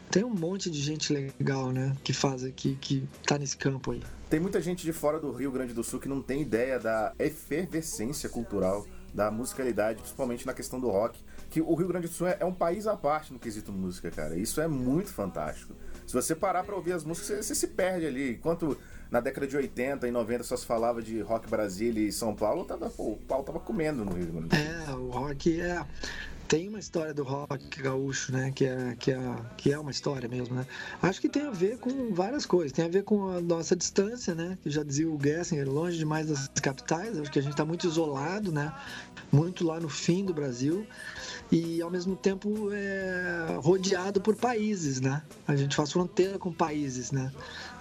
tem um monte de gente legal, né? Que faz aqui, que tá nesse campo aí. Tem muita gente de fora do Rio Grande do Sul que não tem ideia da efervescência cultural, da musicalidade, principalmente na questão do rock. Que o Rio Grande do Sul é, é um país à parte no quesito música, cara. Isso é muito fantástico. Se você parar pra ouvir as músicas, você, você se perde ali. Enquanto na década de 80 e 90 só se falava de rock Brasília e São Paulo, tava, pô, o pau tava comendo no Rio Grande do Sul. É, o rock é tem uma história do rock gaúcho, né? Que é, que, é, que é uma história mesmo, né? Acho que tem a ver com várias coisas. Tem a ver com a nossa distância, né? Que já dizia o Gessinger, longe demais das capitais. Acho que a gente está muito isolado, né? Muito lá no fim do Brasil. E ao mesmo tempo é rodeado por países, né? A gente faz fronteira com países, né?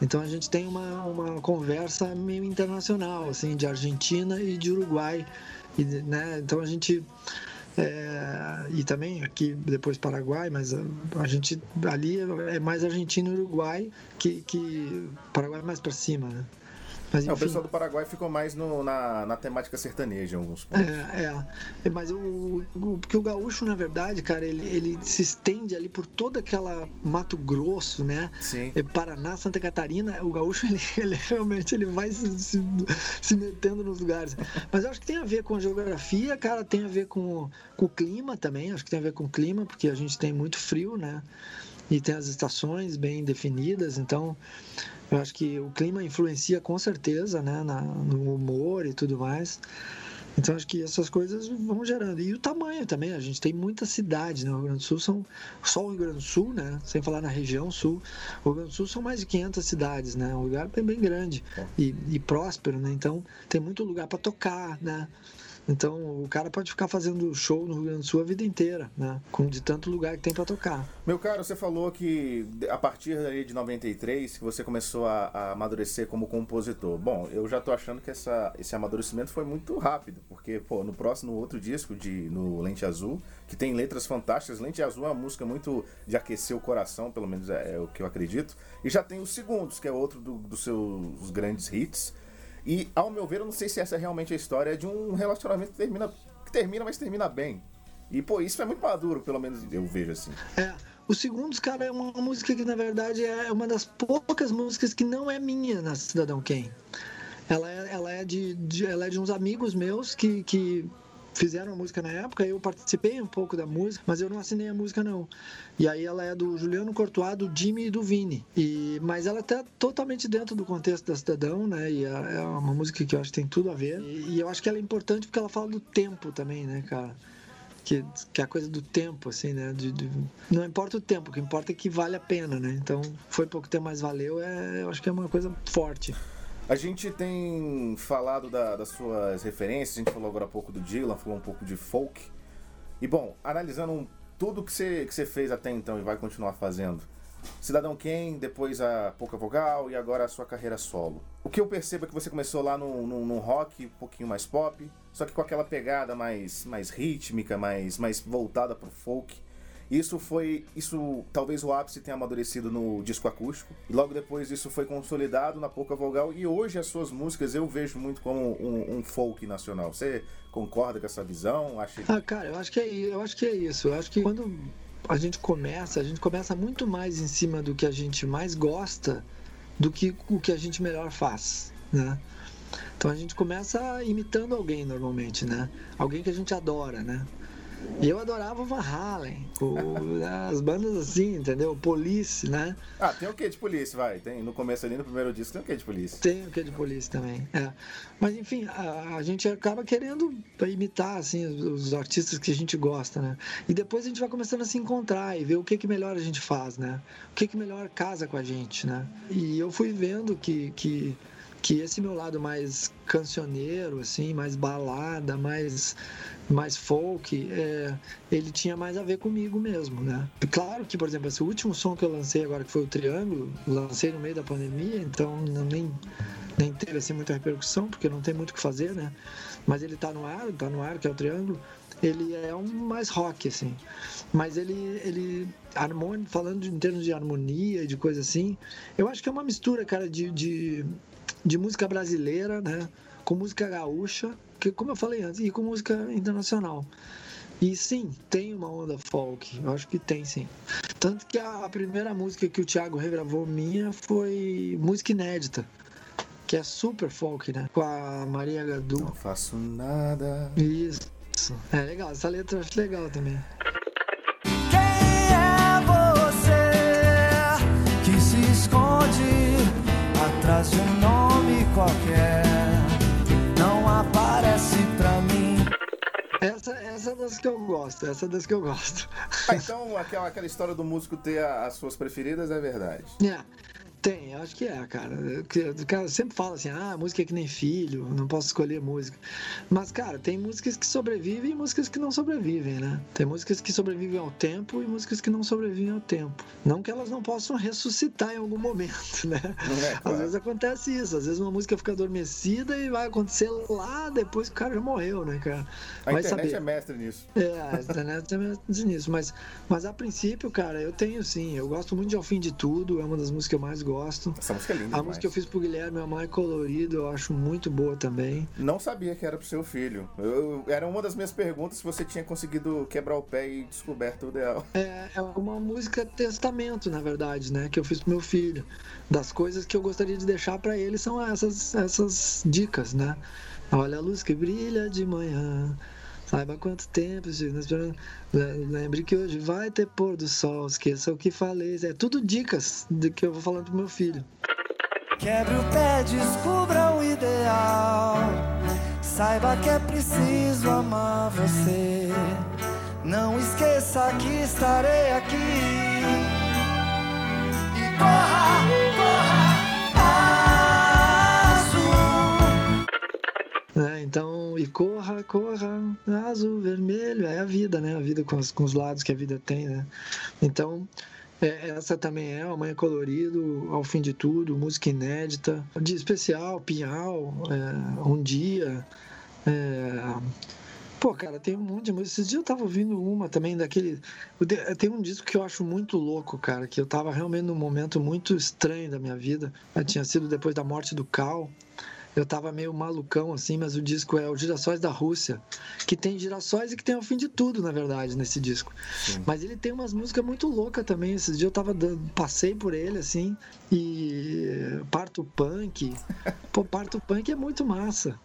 Então a gente tem uma, uma conversa meio internacional, assim, de Argentina e de Uruguai. E, né? Então a gente é, e também aqui depois Paraguai, mas a, a, gente ali é mais Argentina e Uruguai que, que Paraguai é mais para cima, né? Mas, é, o pessoal do Paraguai ficou mais no, na, na temática sertaneja em alguns pontos. É, é. Mas o, o, porque o gaúcho, na verdade, cara, ele, ele se estende ali por toda aquela Mato Grosso, né? Sim. É, Paraná, Santa Catarina, o gaúcho, (laughs) ele, ele realmente ele vai se, se, se, metendo nos lugares. Mas eu acho que tem a ver com a geografia, cara, tem a ver com, com o clima também, acho que tem a ver com o clima, porque a gente tem muito frio, né? E tem as estações bem definidas, então eu acho que o clima influencia com certeza, né, na, no humor e tudo mais. Então acho que essas coisas vão gerando. E o tamanho também, a gente tem muitas cidades, né? O Rio Grande do Sul são só o Rio Grande do Sul, né? Sem falar na região sul. O Rio Grande do Sul são mais de 500 cidades, né? Um lugar bem, bem grande e, e próspero, né? Então tem muito lugar para tocar, né? Então o cara pode ficar fazendo show no Rio Grande do Sul a vida inteira, né? Com de tanto lugar que tem para tocar. Meu caro, você falou que a partir de 93 que você começou a, a, amadurecer como compositor. Bom, eu já tô achando que essa, esse amadurecimento foi muito rápido, porque pô, no próximo outro disco de no Lente Azul, que tem letras fantásticas, Lente Azul é uma música muito de aquecer o coração, pelo menos é, é o que eu acredito. E já tem os segundos, que é outro do, dos seus grandes hits e, ao meu ver, eu não sei se essa é realmente a história de um relacionamento que termina, que termina mas termina bem. E, pô, isso é muito maduro, pelo menos eu vejo assim. É. O Segundos, cara, é uma música que, na verdade, é uma das poucas músicas que não é minha na Cidadão Quem. Ela é, ela é, de, de, ela é de uns amigos meus que, que fizeram a música na época, eu participei um pouco da música, mas eu não assinei a música não. E aí ela é do Juliano Courtois, do Jimmy e do Vini. E, mas ela tá totalmente dentro do contexto da Cidadão, né? E é, é uma música que eu acho que tem tudo a ver. E, e eu acho que ela é importante porque ela fala do tempo também, né, cara? Que, que é a coisa do tempo, assim, né? De, de, não importa o tempo, o que importa é que vale a pena, né? Então, foi pouco tempo, mas valeu, é, eu acho que é uma coisa forte. A gente tem falado da, das suas referências, a gente falou agora há pouco do Dylan, falou um pouco de folk. E bom, analisando tudo que você, que você fez até então e vai continuar fazendo, Cidadão Quem, depois a Pouca Vogal e agora a sua carreira solo. O que eu percebo é que você começou lá no, rock, um pouquinho mais pop, só que com aquela pegada mais, mais rítmica, mais, mais voltada pro folk. Isso foi. Isso talvez o ápice tenha amadurecido no disco acústico. E logo depois isso foi consolidado na Pouca Vogal. E hoje as suas músicas eu vejo muito como um, um folk nacional. Você concorda com essa visão? Acha... Ah, cara, eu acho que é, eu acho que é isso. Eu acho que quando a gente começa, a gente começa muito mais em cima do que a gente mais gosta do que o que a gente melhor faz, né? Então a gente começa imitando alguém normalmente, né? Alguém que a gente adora, né? E eu adorava o Van Halen, o, (laughs) as bandas assim, entendeu? Police, né? Ah, tem o que de Police, vai? Tem, no começo ali, no primeiro disco, tem o que de Police? Tem o que de Police também, é. Mas enfim, a, a, gente acaba querendo imitar, assim, os, os, artistas que a gente gosta, né? E depois a gente vai começando a se encontrar e ver o que que melhor a gente faz, né? O que que melhor casa com a gente, né? E eu fui vendo que... que que esse meu lado mais cancioneiro, assim, mais balada, mais, mais folk, é, ele tinha mais a ver comigo mesmo, né? Claro que, por exemplo, esse último som que eu lancei agora, que foi o Triângulo, lancei no meio da pandemia, então nem, nem teve assim muita repercussão, porque não tem muito o que fazer, né? Mas ele tá no ar, tá no ar, que é o Triângulo, ele é um mais rock, assim. Mas ele, ele harmônico, falando em termos de harmonia e de coisa assim, eu acho que é uma mistura, cara, de, de de música brasileira, né? Com música gaúcha, que como eu falei antes, e com música internacional. E sim, tem uma onda folk, eu acho que tem sim. Tanto que a primeira música que o Thiago regravou minha foi música inédita, que é super folk, né? Com a Maria Gadu. Não faço nada. Isso. É legal, essa letra eu acho legal também. Essa, essa é das que eu gosto, essa é das que eu gosto. Ah, então aquela, aquela história do músico ter as suas preferidas é verdade. É. Tem, acho que é, cara. O cara sempre fala assim, ah, música é que nem filho, não posso escolher música. Mas, cara, tem músicas que sobrevivem e músicas que não sobrevivem, né? Tem músicas que sobrevivem ao tempo e músicas que não sobrevivem ao tempo. Não que elas não possam ressuscitar em algum momento, né? É, claro. Às vezes acontece isso, às vezes uma música fica adormecida e vai acontecer lá depois que o cara já morreu, né, cara? A vai internet saber. é mestre nisso. É, a internet é mestre nisso. Mas, mas a princípio, cara, eu tenho sim, eu gosto muito de Ao Fim de Tudo, é uma das músicas que eu mais gosto. Essa música é linda. A demais. música que eu fiz pro Guilherme, Amar é Colorido, eu acho muito boa também. Não sabia que era pro seu filho. Eu, era uma das minhas perguntas se você tinha conseguido quebrar o pé e descoberto o ideal. É, é uma música testamento, na verdade, né? Que eu fiz pro meu filho. Das coisas que eu gostaria de deixar para ele são essas, essas dicas, né? Olha a luz que brilha de manhã. Saiba quanto tempo, lembre que hoje vai ter pôr do sol, esqueça o que falei. É tudo dicas de que eu vou falando pro meu filho. Quebre o pé, descubra o ideal. Saiba que é preciso amar você. Não esqueça que estarei aqui. E corra, corra. Então, e corra, corra, azul, vermelho, é a vida, né? A vida com, as, com os lados que a vida tem, né? Então, é, essa também é Amanhã Colorido, Ao Fim de Tudo, música inédita, dia especial, Pinhal, é, Um Dia. É... Pô, cara, tem um monte de música. Esses dias eu tava ouvindo uma também daquele. Tem um disco que eu acho muito louco, cara, que eu tava realmente num momento muito estranho da minha vida. Tinha sido depois da morte do Cal eu tava meio malucão assim, mas o disco é o Girassóis da Rússia, que tem girassóis e que tem o fim de tudo, na verdade, nesse disco. Sim. Mas ele tem umas músicas muito loucas também. Esses dias eu tava dando, passei por ele assim, e Parto Punk. (laughs) Pô, Parto Punk é muito massa.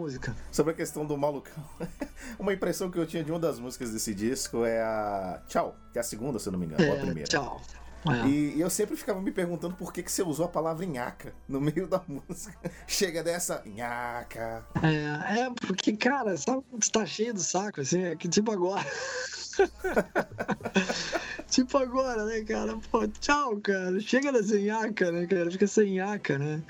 Música. Sobre a questão do malucão. (laughs) uma impressão que eu tinha de uma das músicas desse disco é a Tchau, que é a segunda, se eu não me engano, é, ou a é, primeira. Tchau. É. E eu sempre ficava me perguntando por que, que você usou a palavra nhaca no meio da (laughs) música. Chega dessa nhaca. É, é porque, cara, sabe quando você tá cheio do saco, assim? É que tipo agora. (laughs) tipo agora, né, cara? Pô, tchau, cara. Chega sem nhaca, né, cara? Fica sem nhaca, né?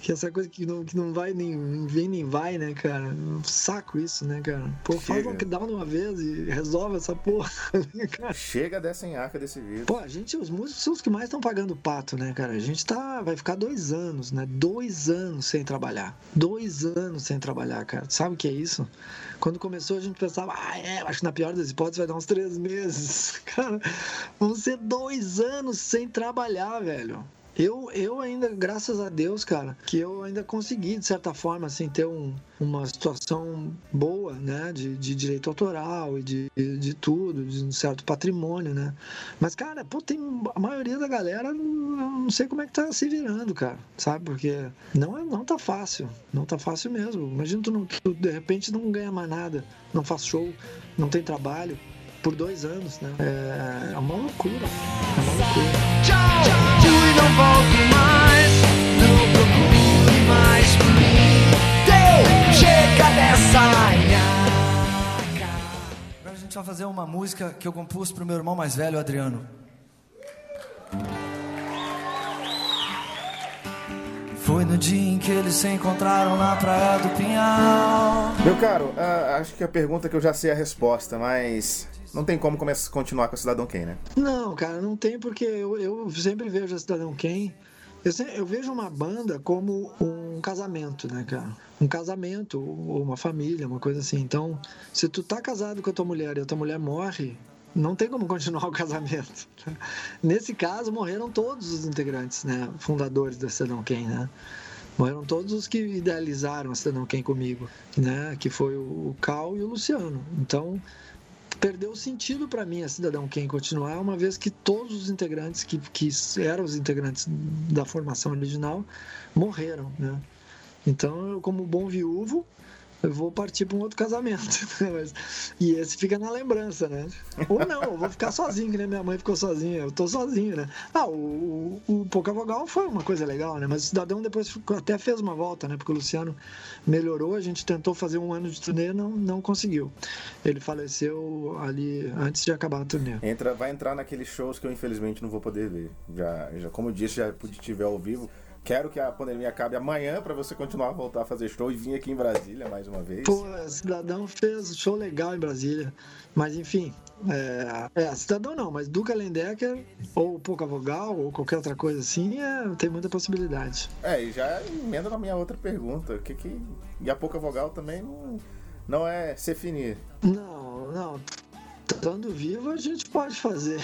Que essa coisa que não, que não vai nem vem nem vai, né, cara? Saco isso, né, cara? Pô, Chega. faz lockdown de uma vez e resolve essa porra, (laughs) né, cara? Chega dessa enhaca desse vírus. Pô, a gente, os músicos são os que mais estão pagando pato, né, cara? A gente tá, vai ficar dois anos, né? Dois anos sem trabalhar. Dois anos sem trabalhar, cara. Sabe o que é isso? Quando começou, a gente pensava, ah, é, acho que na pior das hipóteses vai dar uns três meses. (laughs) Cara, vão ser dois anos sem trabalhar, velho. Eu, eu ainda, graças a Deus, cara, que eu ainda consegui, de certa forma, assim, ter um, uma situação boa, né, de, de direito autoral e de, de, tudo, de um certo patrimônio, né. Mas, cara, pô, tem a maioria da galera, não sei como é que tá se virando, cara, sabe? Porque não, é, não tá fácil, não tá fácil mesmo. Imagina tu, não, tu de repente não ganha mais nada, não faz show, não tem trabalho por dois anos, né? É, é uma loucura, Tchau, tchau não volte mais, não procure mais por mim. Deu, chega dessa Agora a gente vai fazer uma música que eu compus pro meu irmão mais velho, Adriano. Foi no dia em que eles se encontraram na praia do Pinhal. Meu caro, uh, acho que a pergunta que eu já sei a resposta, mas não tem como começar, continuar com a Cidadão Kane, né? Não, cara, não tem porque eu, eu sempre vejo a Cidadão Kane. Eu, eu vejo uma banda como um casamento, né, cara? Um casamento, ou uma família, uma coisa assim. Então, se tu tá casado com a tua mulher e a tua mulher morre, não tem como continuar (laughs) o casamento. Nesse caso, morreram todos os integrantes, né? Fundadores da Cidadão Kane, né? Morreram todos os que idealizaram a Cidadão Kane comigo, né? Que foi o Cal e o Luciano. Então, perdeu o sentido para mim a Cidadão Quem continuar, uma vez que todos os integrantes que, que eram os integrantes da formação original morreram, né? Então, eu, como bom viúvo, eu vou partir para um outro casamento. (laughs) Mas, e esse fica na lembrança, né? Ou não, eu vou ficar sozinho, que nem minha mãe ficou sozinha. Eu tô sozinho, né? Ah, o, o, o Pouca Vogal foi uma coisa legal, né? Mas o Cidadão depois ficou, até fez uma volta, né? Porque o Luciano melhorou, a gente tentou fazer um ano de turnê, não, não conseguiu. Ele faleceu ali antes de acabar a turnê. Entra, vai entrar naqueles shows que eu infelizmente não vou poder ver. Já, já como eu disse, já pude te ver ao vivo. Quero que a pandemia acabe amanhã para você continuar a voltar a fazer show e vir aqui em Brasília mais uma vez. Pô, Cidadão fez show legal em Brasília. Mas enfim, é, é, Cidadão não, mas Duca Lendecker ou Pouca Vogal ou qualquer outra coisa assim, é, tem muita possibilidade. É, e já emenda na minha outra pergunta. Que, que, e a Pouca Vogal também não, não é ser finir. Não, não. Estando vivo a gente pode fazer.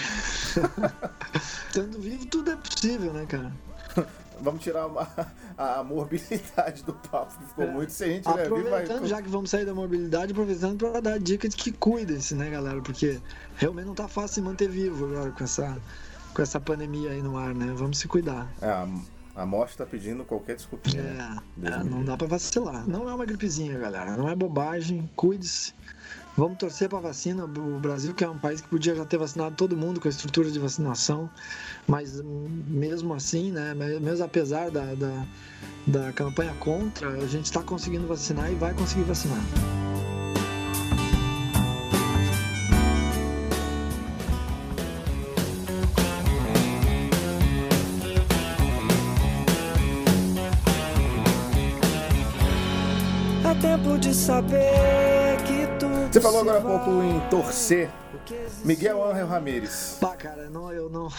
(laughs) Estando vivo tudo é possível, né, cara? (laughs) Vamos tirar uma, (laughs) a mobilidade do papo, que ficou é. muito. Se a gente aproveitando, vai... já que vamos sair da mobilidade, aproveitando para dar dica de que cuidem-se, né, galera? Porque realmente não tá fácil se manter vivo agora com essa, com essa pandemia aí no ar, né? Vamos se cuidar. É, a, a morte tá pedindo qualquer desculpinha. É, é não dá para vacilar. Não é uma gripezinha, galera. Não é bobagem. Cuide-se. Vamos torcer para vacina. O Brasil, que é um país que podia já ter vacinado todo mundo com a estrutura de vacinação, mas mesmo assim, né, mesmo apesar da, da, da campanha contra, a gente está conseguindo vacinar e vai conseguir vacinar. É tempo de saber você falou agora há pouco em torcer. Miguel Ángel Ramírez. Pá, cara, não, eu não. (laughs)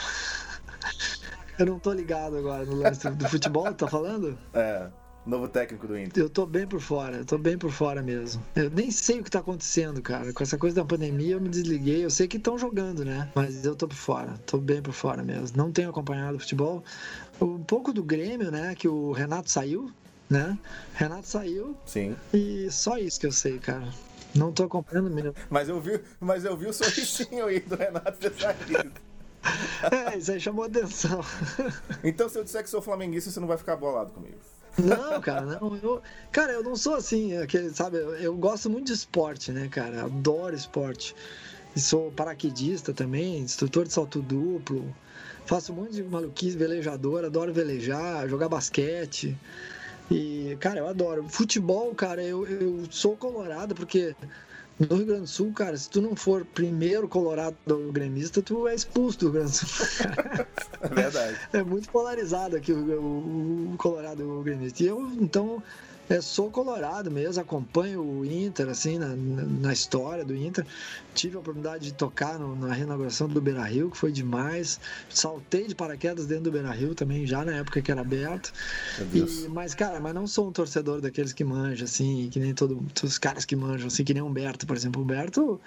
Eu não tô ligado agora no lance do futebol, tá falando? É, novo técnico do Inter. Eu tô bem por fora, eu tô bem por fora mesmo. Eu nem sei o que tá acontecendo, cara. Com essa coisa da pandemia eu me desliguei. Eu sei que estão jogando, né? Mas eu tô por fora, tô bem por fora mesmo. Não tenho acompanhado o futebol. Um pouco do Grêmio, né? Que o Renato saiu, né? Renato saiu. Sim. E só isso que eu sei, cara. Não tô acompanhando mesmo. Mas eu vi, mas eu vi o sorrisinho aí do Renato saído. (laughs) É, isso aí chamou atenção. Então, se eu disser que sou flamenguista, você não vai ficar bolado comigo. Não, cara, não. Eu, cara, eu não sou assim, aquele, sabe? Eu, eu gosto muito de esporte, né, cara? Adoro esporte. E sou paraquedista também, instrutor de salto duplo. Faço um monte de maluquice, velejador, adoro velejar, jogar basquete. E, cara, eu adoro. Futebol, cara, eu, eu sou colorado porque No Rio Grande do Sul, cara, se tu não for primeiro colorado do gremista, tu é expulso do Rio Grande do Sul. (laughs) é verdade. É muito polarizado aqui o, o, o colorado gremista. E eu, então, é, sou colorado mesmo, acompanho o Inter, assim, na, na história do Inter. Tive a oportunidade de tocar no, na reinauguração do Beira Rio, que foi demais. Saltei de paraquedas dentro do Beira Rio também, já na época que era aberto. E, mas, cara, mas não sou um torcedor daqueles que manjam, assim, que nem todos os caras que manjam, assim, que nem o Humberto, por exemplo. O Humberto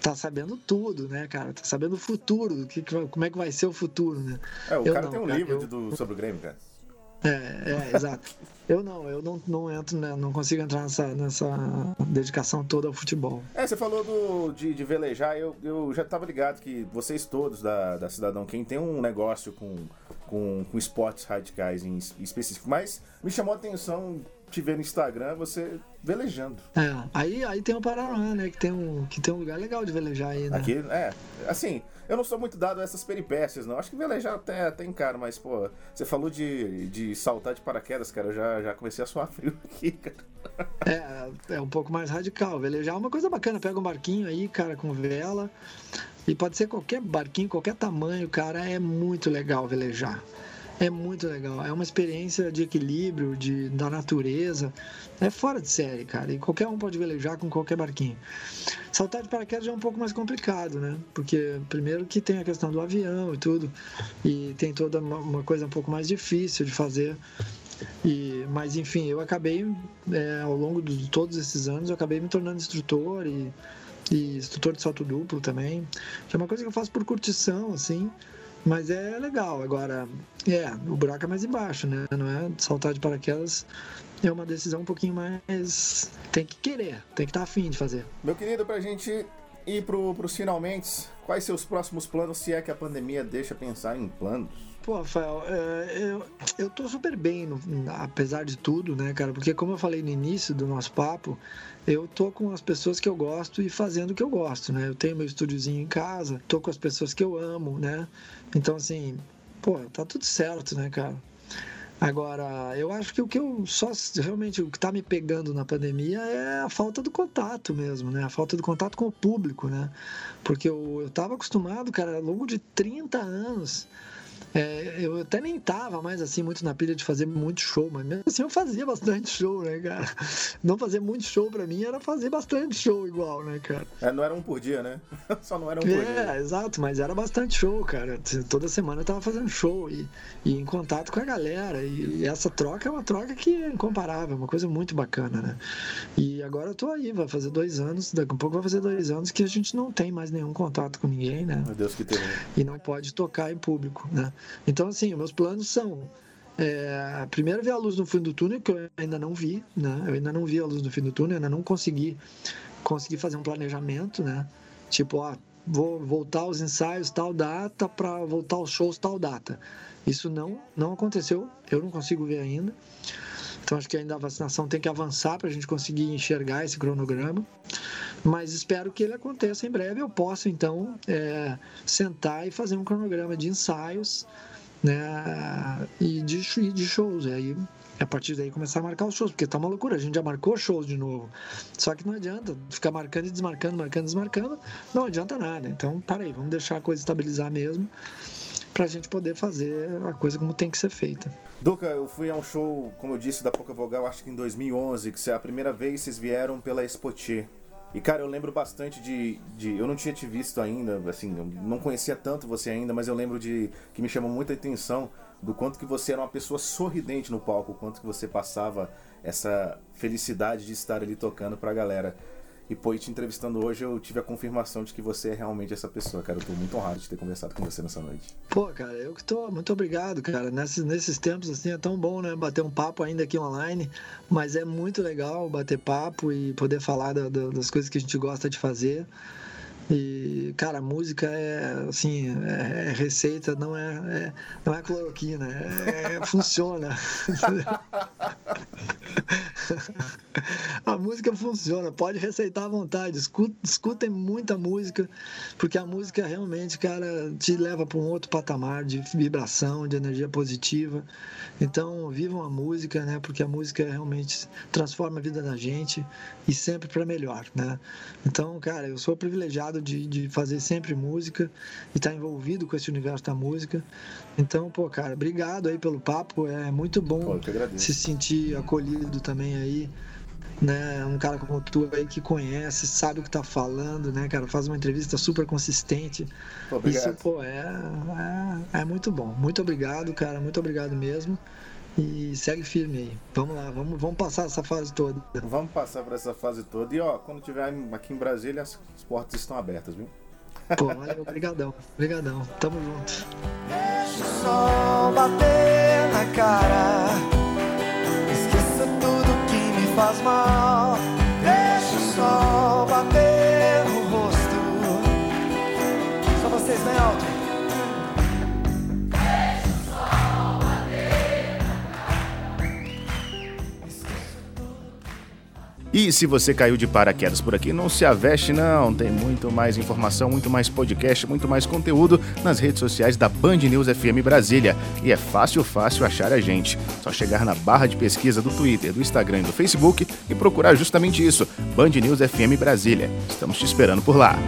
tá sabendo tudo, né, cara? Tá sabendo o futuro, que, como é que vai ser o futuro, né? É, o eu cara não, tem um cara, livro eu... do, sobre o Grêmio, cara. É, é, exato. (laughs) Eu não, eu não, não entro, né, não consigo entrar nessa, nessa dedicação toda ao futebol. É, você falou do, de, de velejar, eu, eu já estava ligado que vocês todos da, da Cidadão Quem tem um negócio com, com, com esportes radicais em específico, mas me chamou a atenção te ver no Instagram você velejando. É, aí, aí tem o Paraná, né? Que tem, um, que tem um lugar legal de velejar aí, né? Aqui, é, assim, eu não sou muito dado a essas peripécias, não. Acho que velejar até, até encaro, mas, pô, você falou de, de saltar de paraquedas, cara. Eu já, já comecei a suar (laughs) frio aqui, cara. É, é um pouco mais radical. Velejar é uma coisa bacana. Pega um barquinho aí, cara, com vela. E pode ser qualquer barquinho, qualquer tamanho, cara. É muito legal velejar. É muito legal. É uma experiência de equilíbrio, de, da natureza. É fora de série, cara. E qualquer um pode velejar com qualquer barquinho. Saltar de paraquedas é um pouco mais complicado, né? Porque, primeiro, que tem a questão do avião e tudo. E tem toda uma coisa um pouco mais difícil de fazer. E, mas, enfim, eu acabei, é, ao longo de todos esses anos, eu acabei me tornando instrutor e, e instrutor de salto duplo também. Que é uma coisa que eu faço por curtição, assim. Mas é legal. Agora, é, o buraco é mais embaixo, né? Não é saltar de paraquedas é uma decisão um pouquinho mais. Tem que querer, tem que estar tá afim de fazer. Meu querido, pra gente ir pro, pros finalmente, quais seus próximos planos, se é que a pandemia deixa pensar em planos? Pô, Rafael, é, eu, eu tô super bem, no, apesar de tudo, né, cara? Porque, como eu falei no início do nosso papo, eu tô com as pessoas que eu gosto e fazendo o que eu gosto, né? Eu tenho meu estúdiozinho em casa, tô com as pessoas que eu amo, né? Então, assim, pô, tá tudo certo, né, cara? Agora, eu acho que o que eu só realmente o que está me pegando na pandemia é a falta do contato mesmo, né? A falta do contato com o público, né? Porque eu estava acostumado, cara, ao longo de 30 anos é, eu até nem tava mais assim muito na pilha de fazer muito show, mas mesmo assim eu fazia bastante show, né, cara? Não fazer muito show pra mim era fazer bastante show igual, né, cara? É, não era um por dia, né? (laughs) Só não era um por é, dia. É, exato, mas era bastante show, cara. Toda semana eu tava fazendo show e, e em contato com a galera. E, e, essa troca é uma troca que é incomparável, uma coisa muito bacana, né? E agora eu tô aí, vai fazer dois anos, daqui a pouco vai fazer dois anos que a gente não tem mais nenhum contato com ninguém, né? Meu Deus que tem. E não pode tocar em público, né? Então, assim, meus planos são. É, primeiro ver a luz no fim do túnel, que eu ainda não vi, né? Eu ainda não vi a luz no fim do túnel, ainda não consegui, consegui fazer um planejamento, né? Tipo, ó, vou voltar aos ensaios tal data para voltar aos shows tal data. Isso não, não aconteceu, eu não consigo ver ainda. Então acho que ainda a vacinação tem que avançar para a gente conseguir enxergar esse cronograma. Mas espero que ele aconteça em breve. Eu possa então é, sentar e fazer um cronograma de ensaios né, e de, de shows. E aí a partir daí começar a marcar os shows, porque tá uma loucura, a gente já marcou shows de novo. Só que não adianta ficar marcando e desmarcando, marcando e desmarcando, não adianta nada. Então, para aí, vamos deixar a coisa estabilizar mesmo para a gente poder fazer a coisa como tem que ser feita. Duca, eu fui a um show, como eu disse, da Pouca Vogal, acho que em 2011, que é a primeira vez que vocês vieram pela Expotier. E, cara, eu lembro bastante de, de. Eu não tinha te visto ainda, assim, não conhecia tanto você ainda, mas eu lembro de. que me chamou muita atenção do quanto que você era uma pessoa sorridente no palco, o quanto que você passava essa felicidade de estar ali tocando pra galera. E, pô, te entrevistando hoje, eu tive a confirmação de que você é realmente essa pessoa, cara. Eu tô muito honrado de ter conversado com você nessa noite. Pô, cara, eu que tô. Muito obrigado, cara. Nesses, nesses tempos, assim, é tão bom, né? Bater um papo ainda aqui online. Mas é muito legal bater papo e poder falar da, da, das coisas que a gente gosta de fazer. E, cara, música é, assim, é, é receita, não é, é, não é cloroquina, é, funciona. (laughs) (laughs) (laughs) a, música funciona, pode receitar à vontade, escutem, muita música, porque a música realmente, cara, te leva para um outro patamar de vibração, de energia positiva. Então, vivam a música, né? Porque a música realmente transforma a vida da gente e sempre para melhor, né? Então, cara, eu sou privilegiado de, de fazer sempre música e estar tá envolvido com esse universo da música. Então, pô, cara, obrigado aí pelo papo. É muito bom se sentir acolhido também aí né? Um cara como tu aí que conhece, sabe o que tá falando, né, cara? Faz uma entrevista super consistente. Obrigado. Isso, pô, é, é, é muito bom. Muito obrigado, cara. Muito obrigado mesmo. E segue firme aí. Vamos lá, vamos, vamos passar essa fase toda. Vamos passar por essa fase toda. E ó, quando tiver aqui em Brasília, as portas estão abertas, viu? Pô, valeu, obrigadão, obrigadão. Tamo junto. Deixa o sol bater na cara faz mal. Deixa o sol bater E se você caiu de paraquedas por aqui, não se aveste não, tem muito mais informação, muito mais podcast, muito mais conteúdo nas redes sociais da Band News FM Brasília. E é fácil, fácil achar a gente. Só chegar na barra de pesquisa do Twitter, do Instagram e do Facebook e procurar justamente isso, Band News FM Brasília. Estamos te esperando por lá.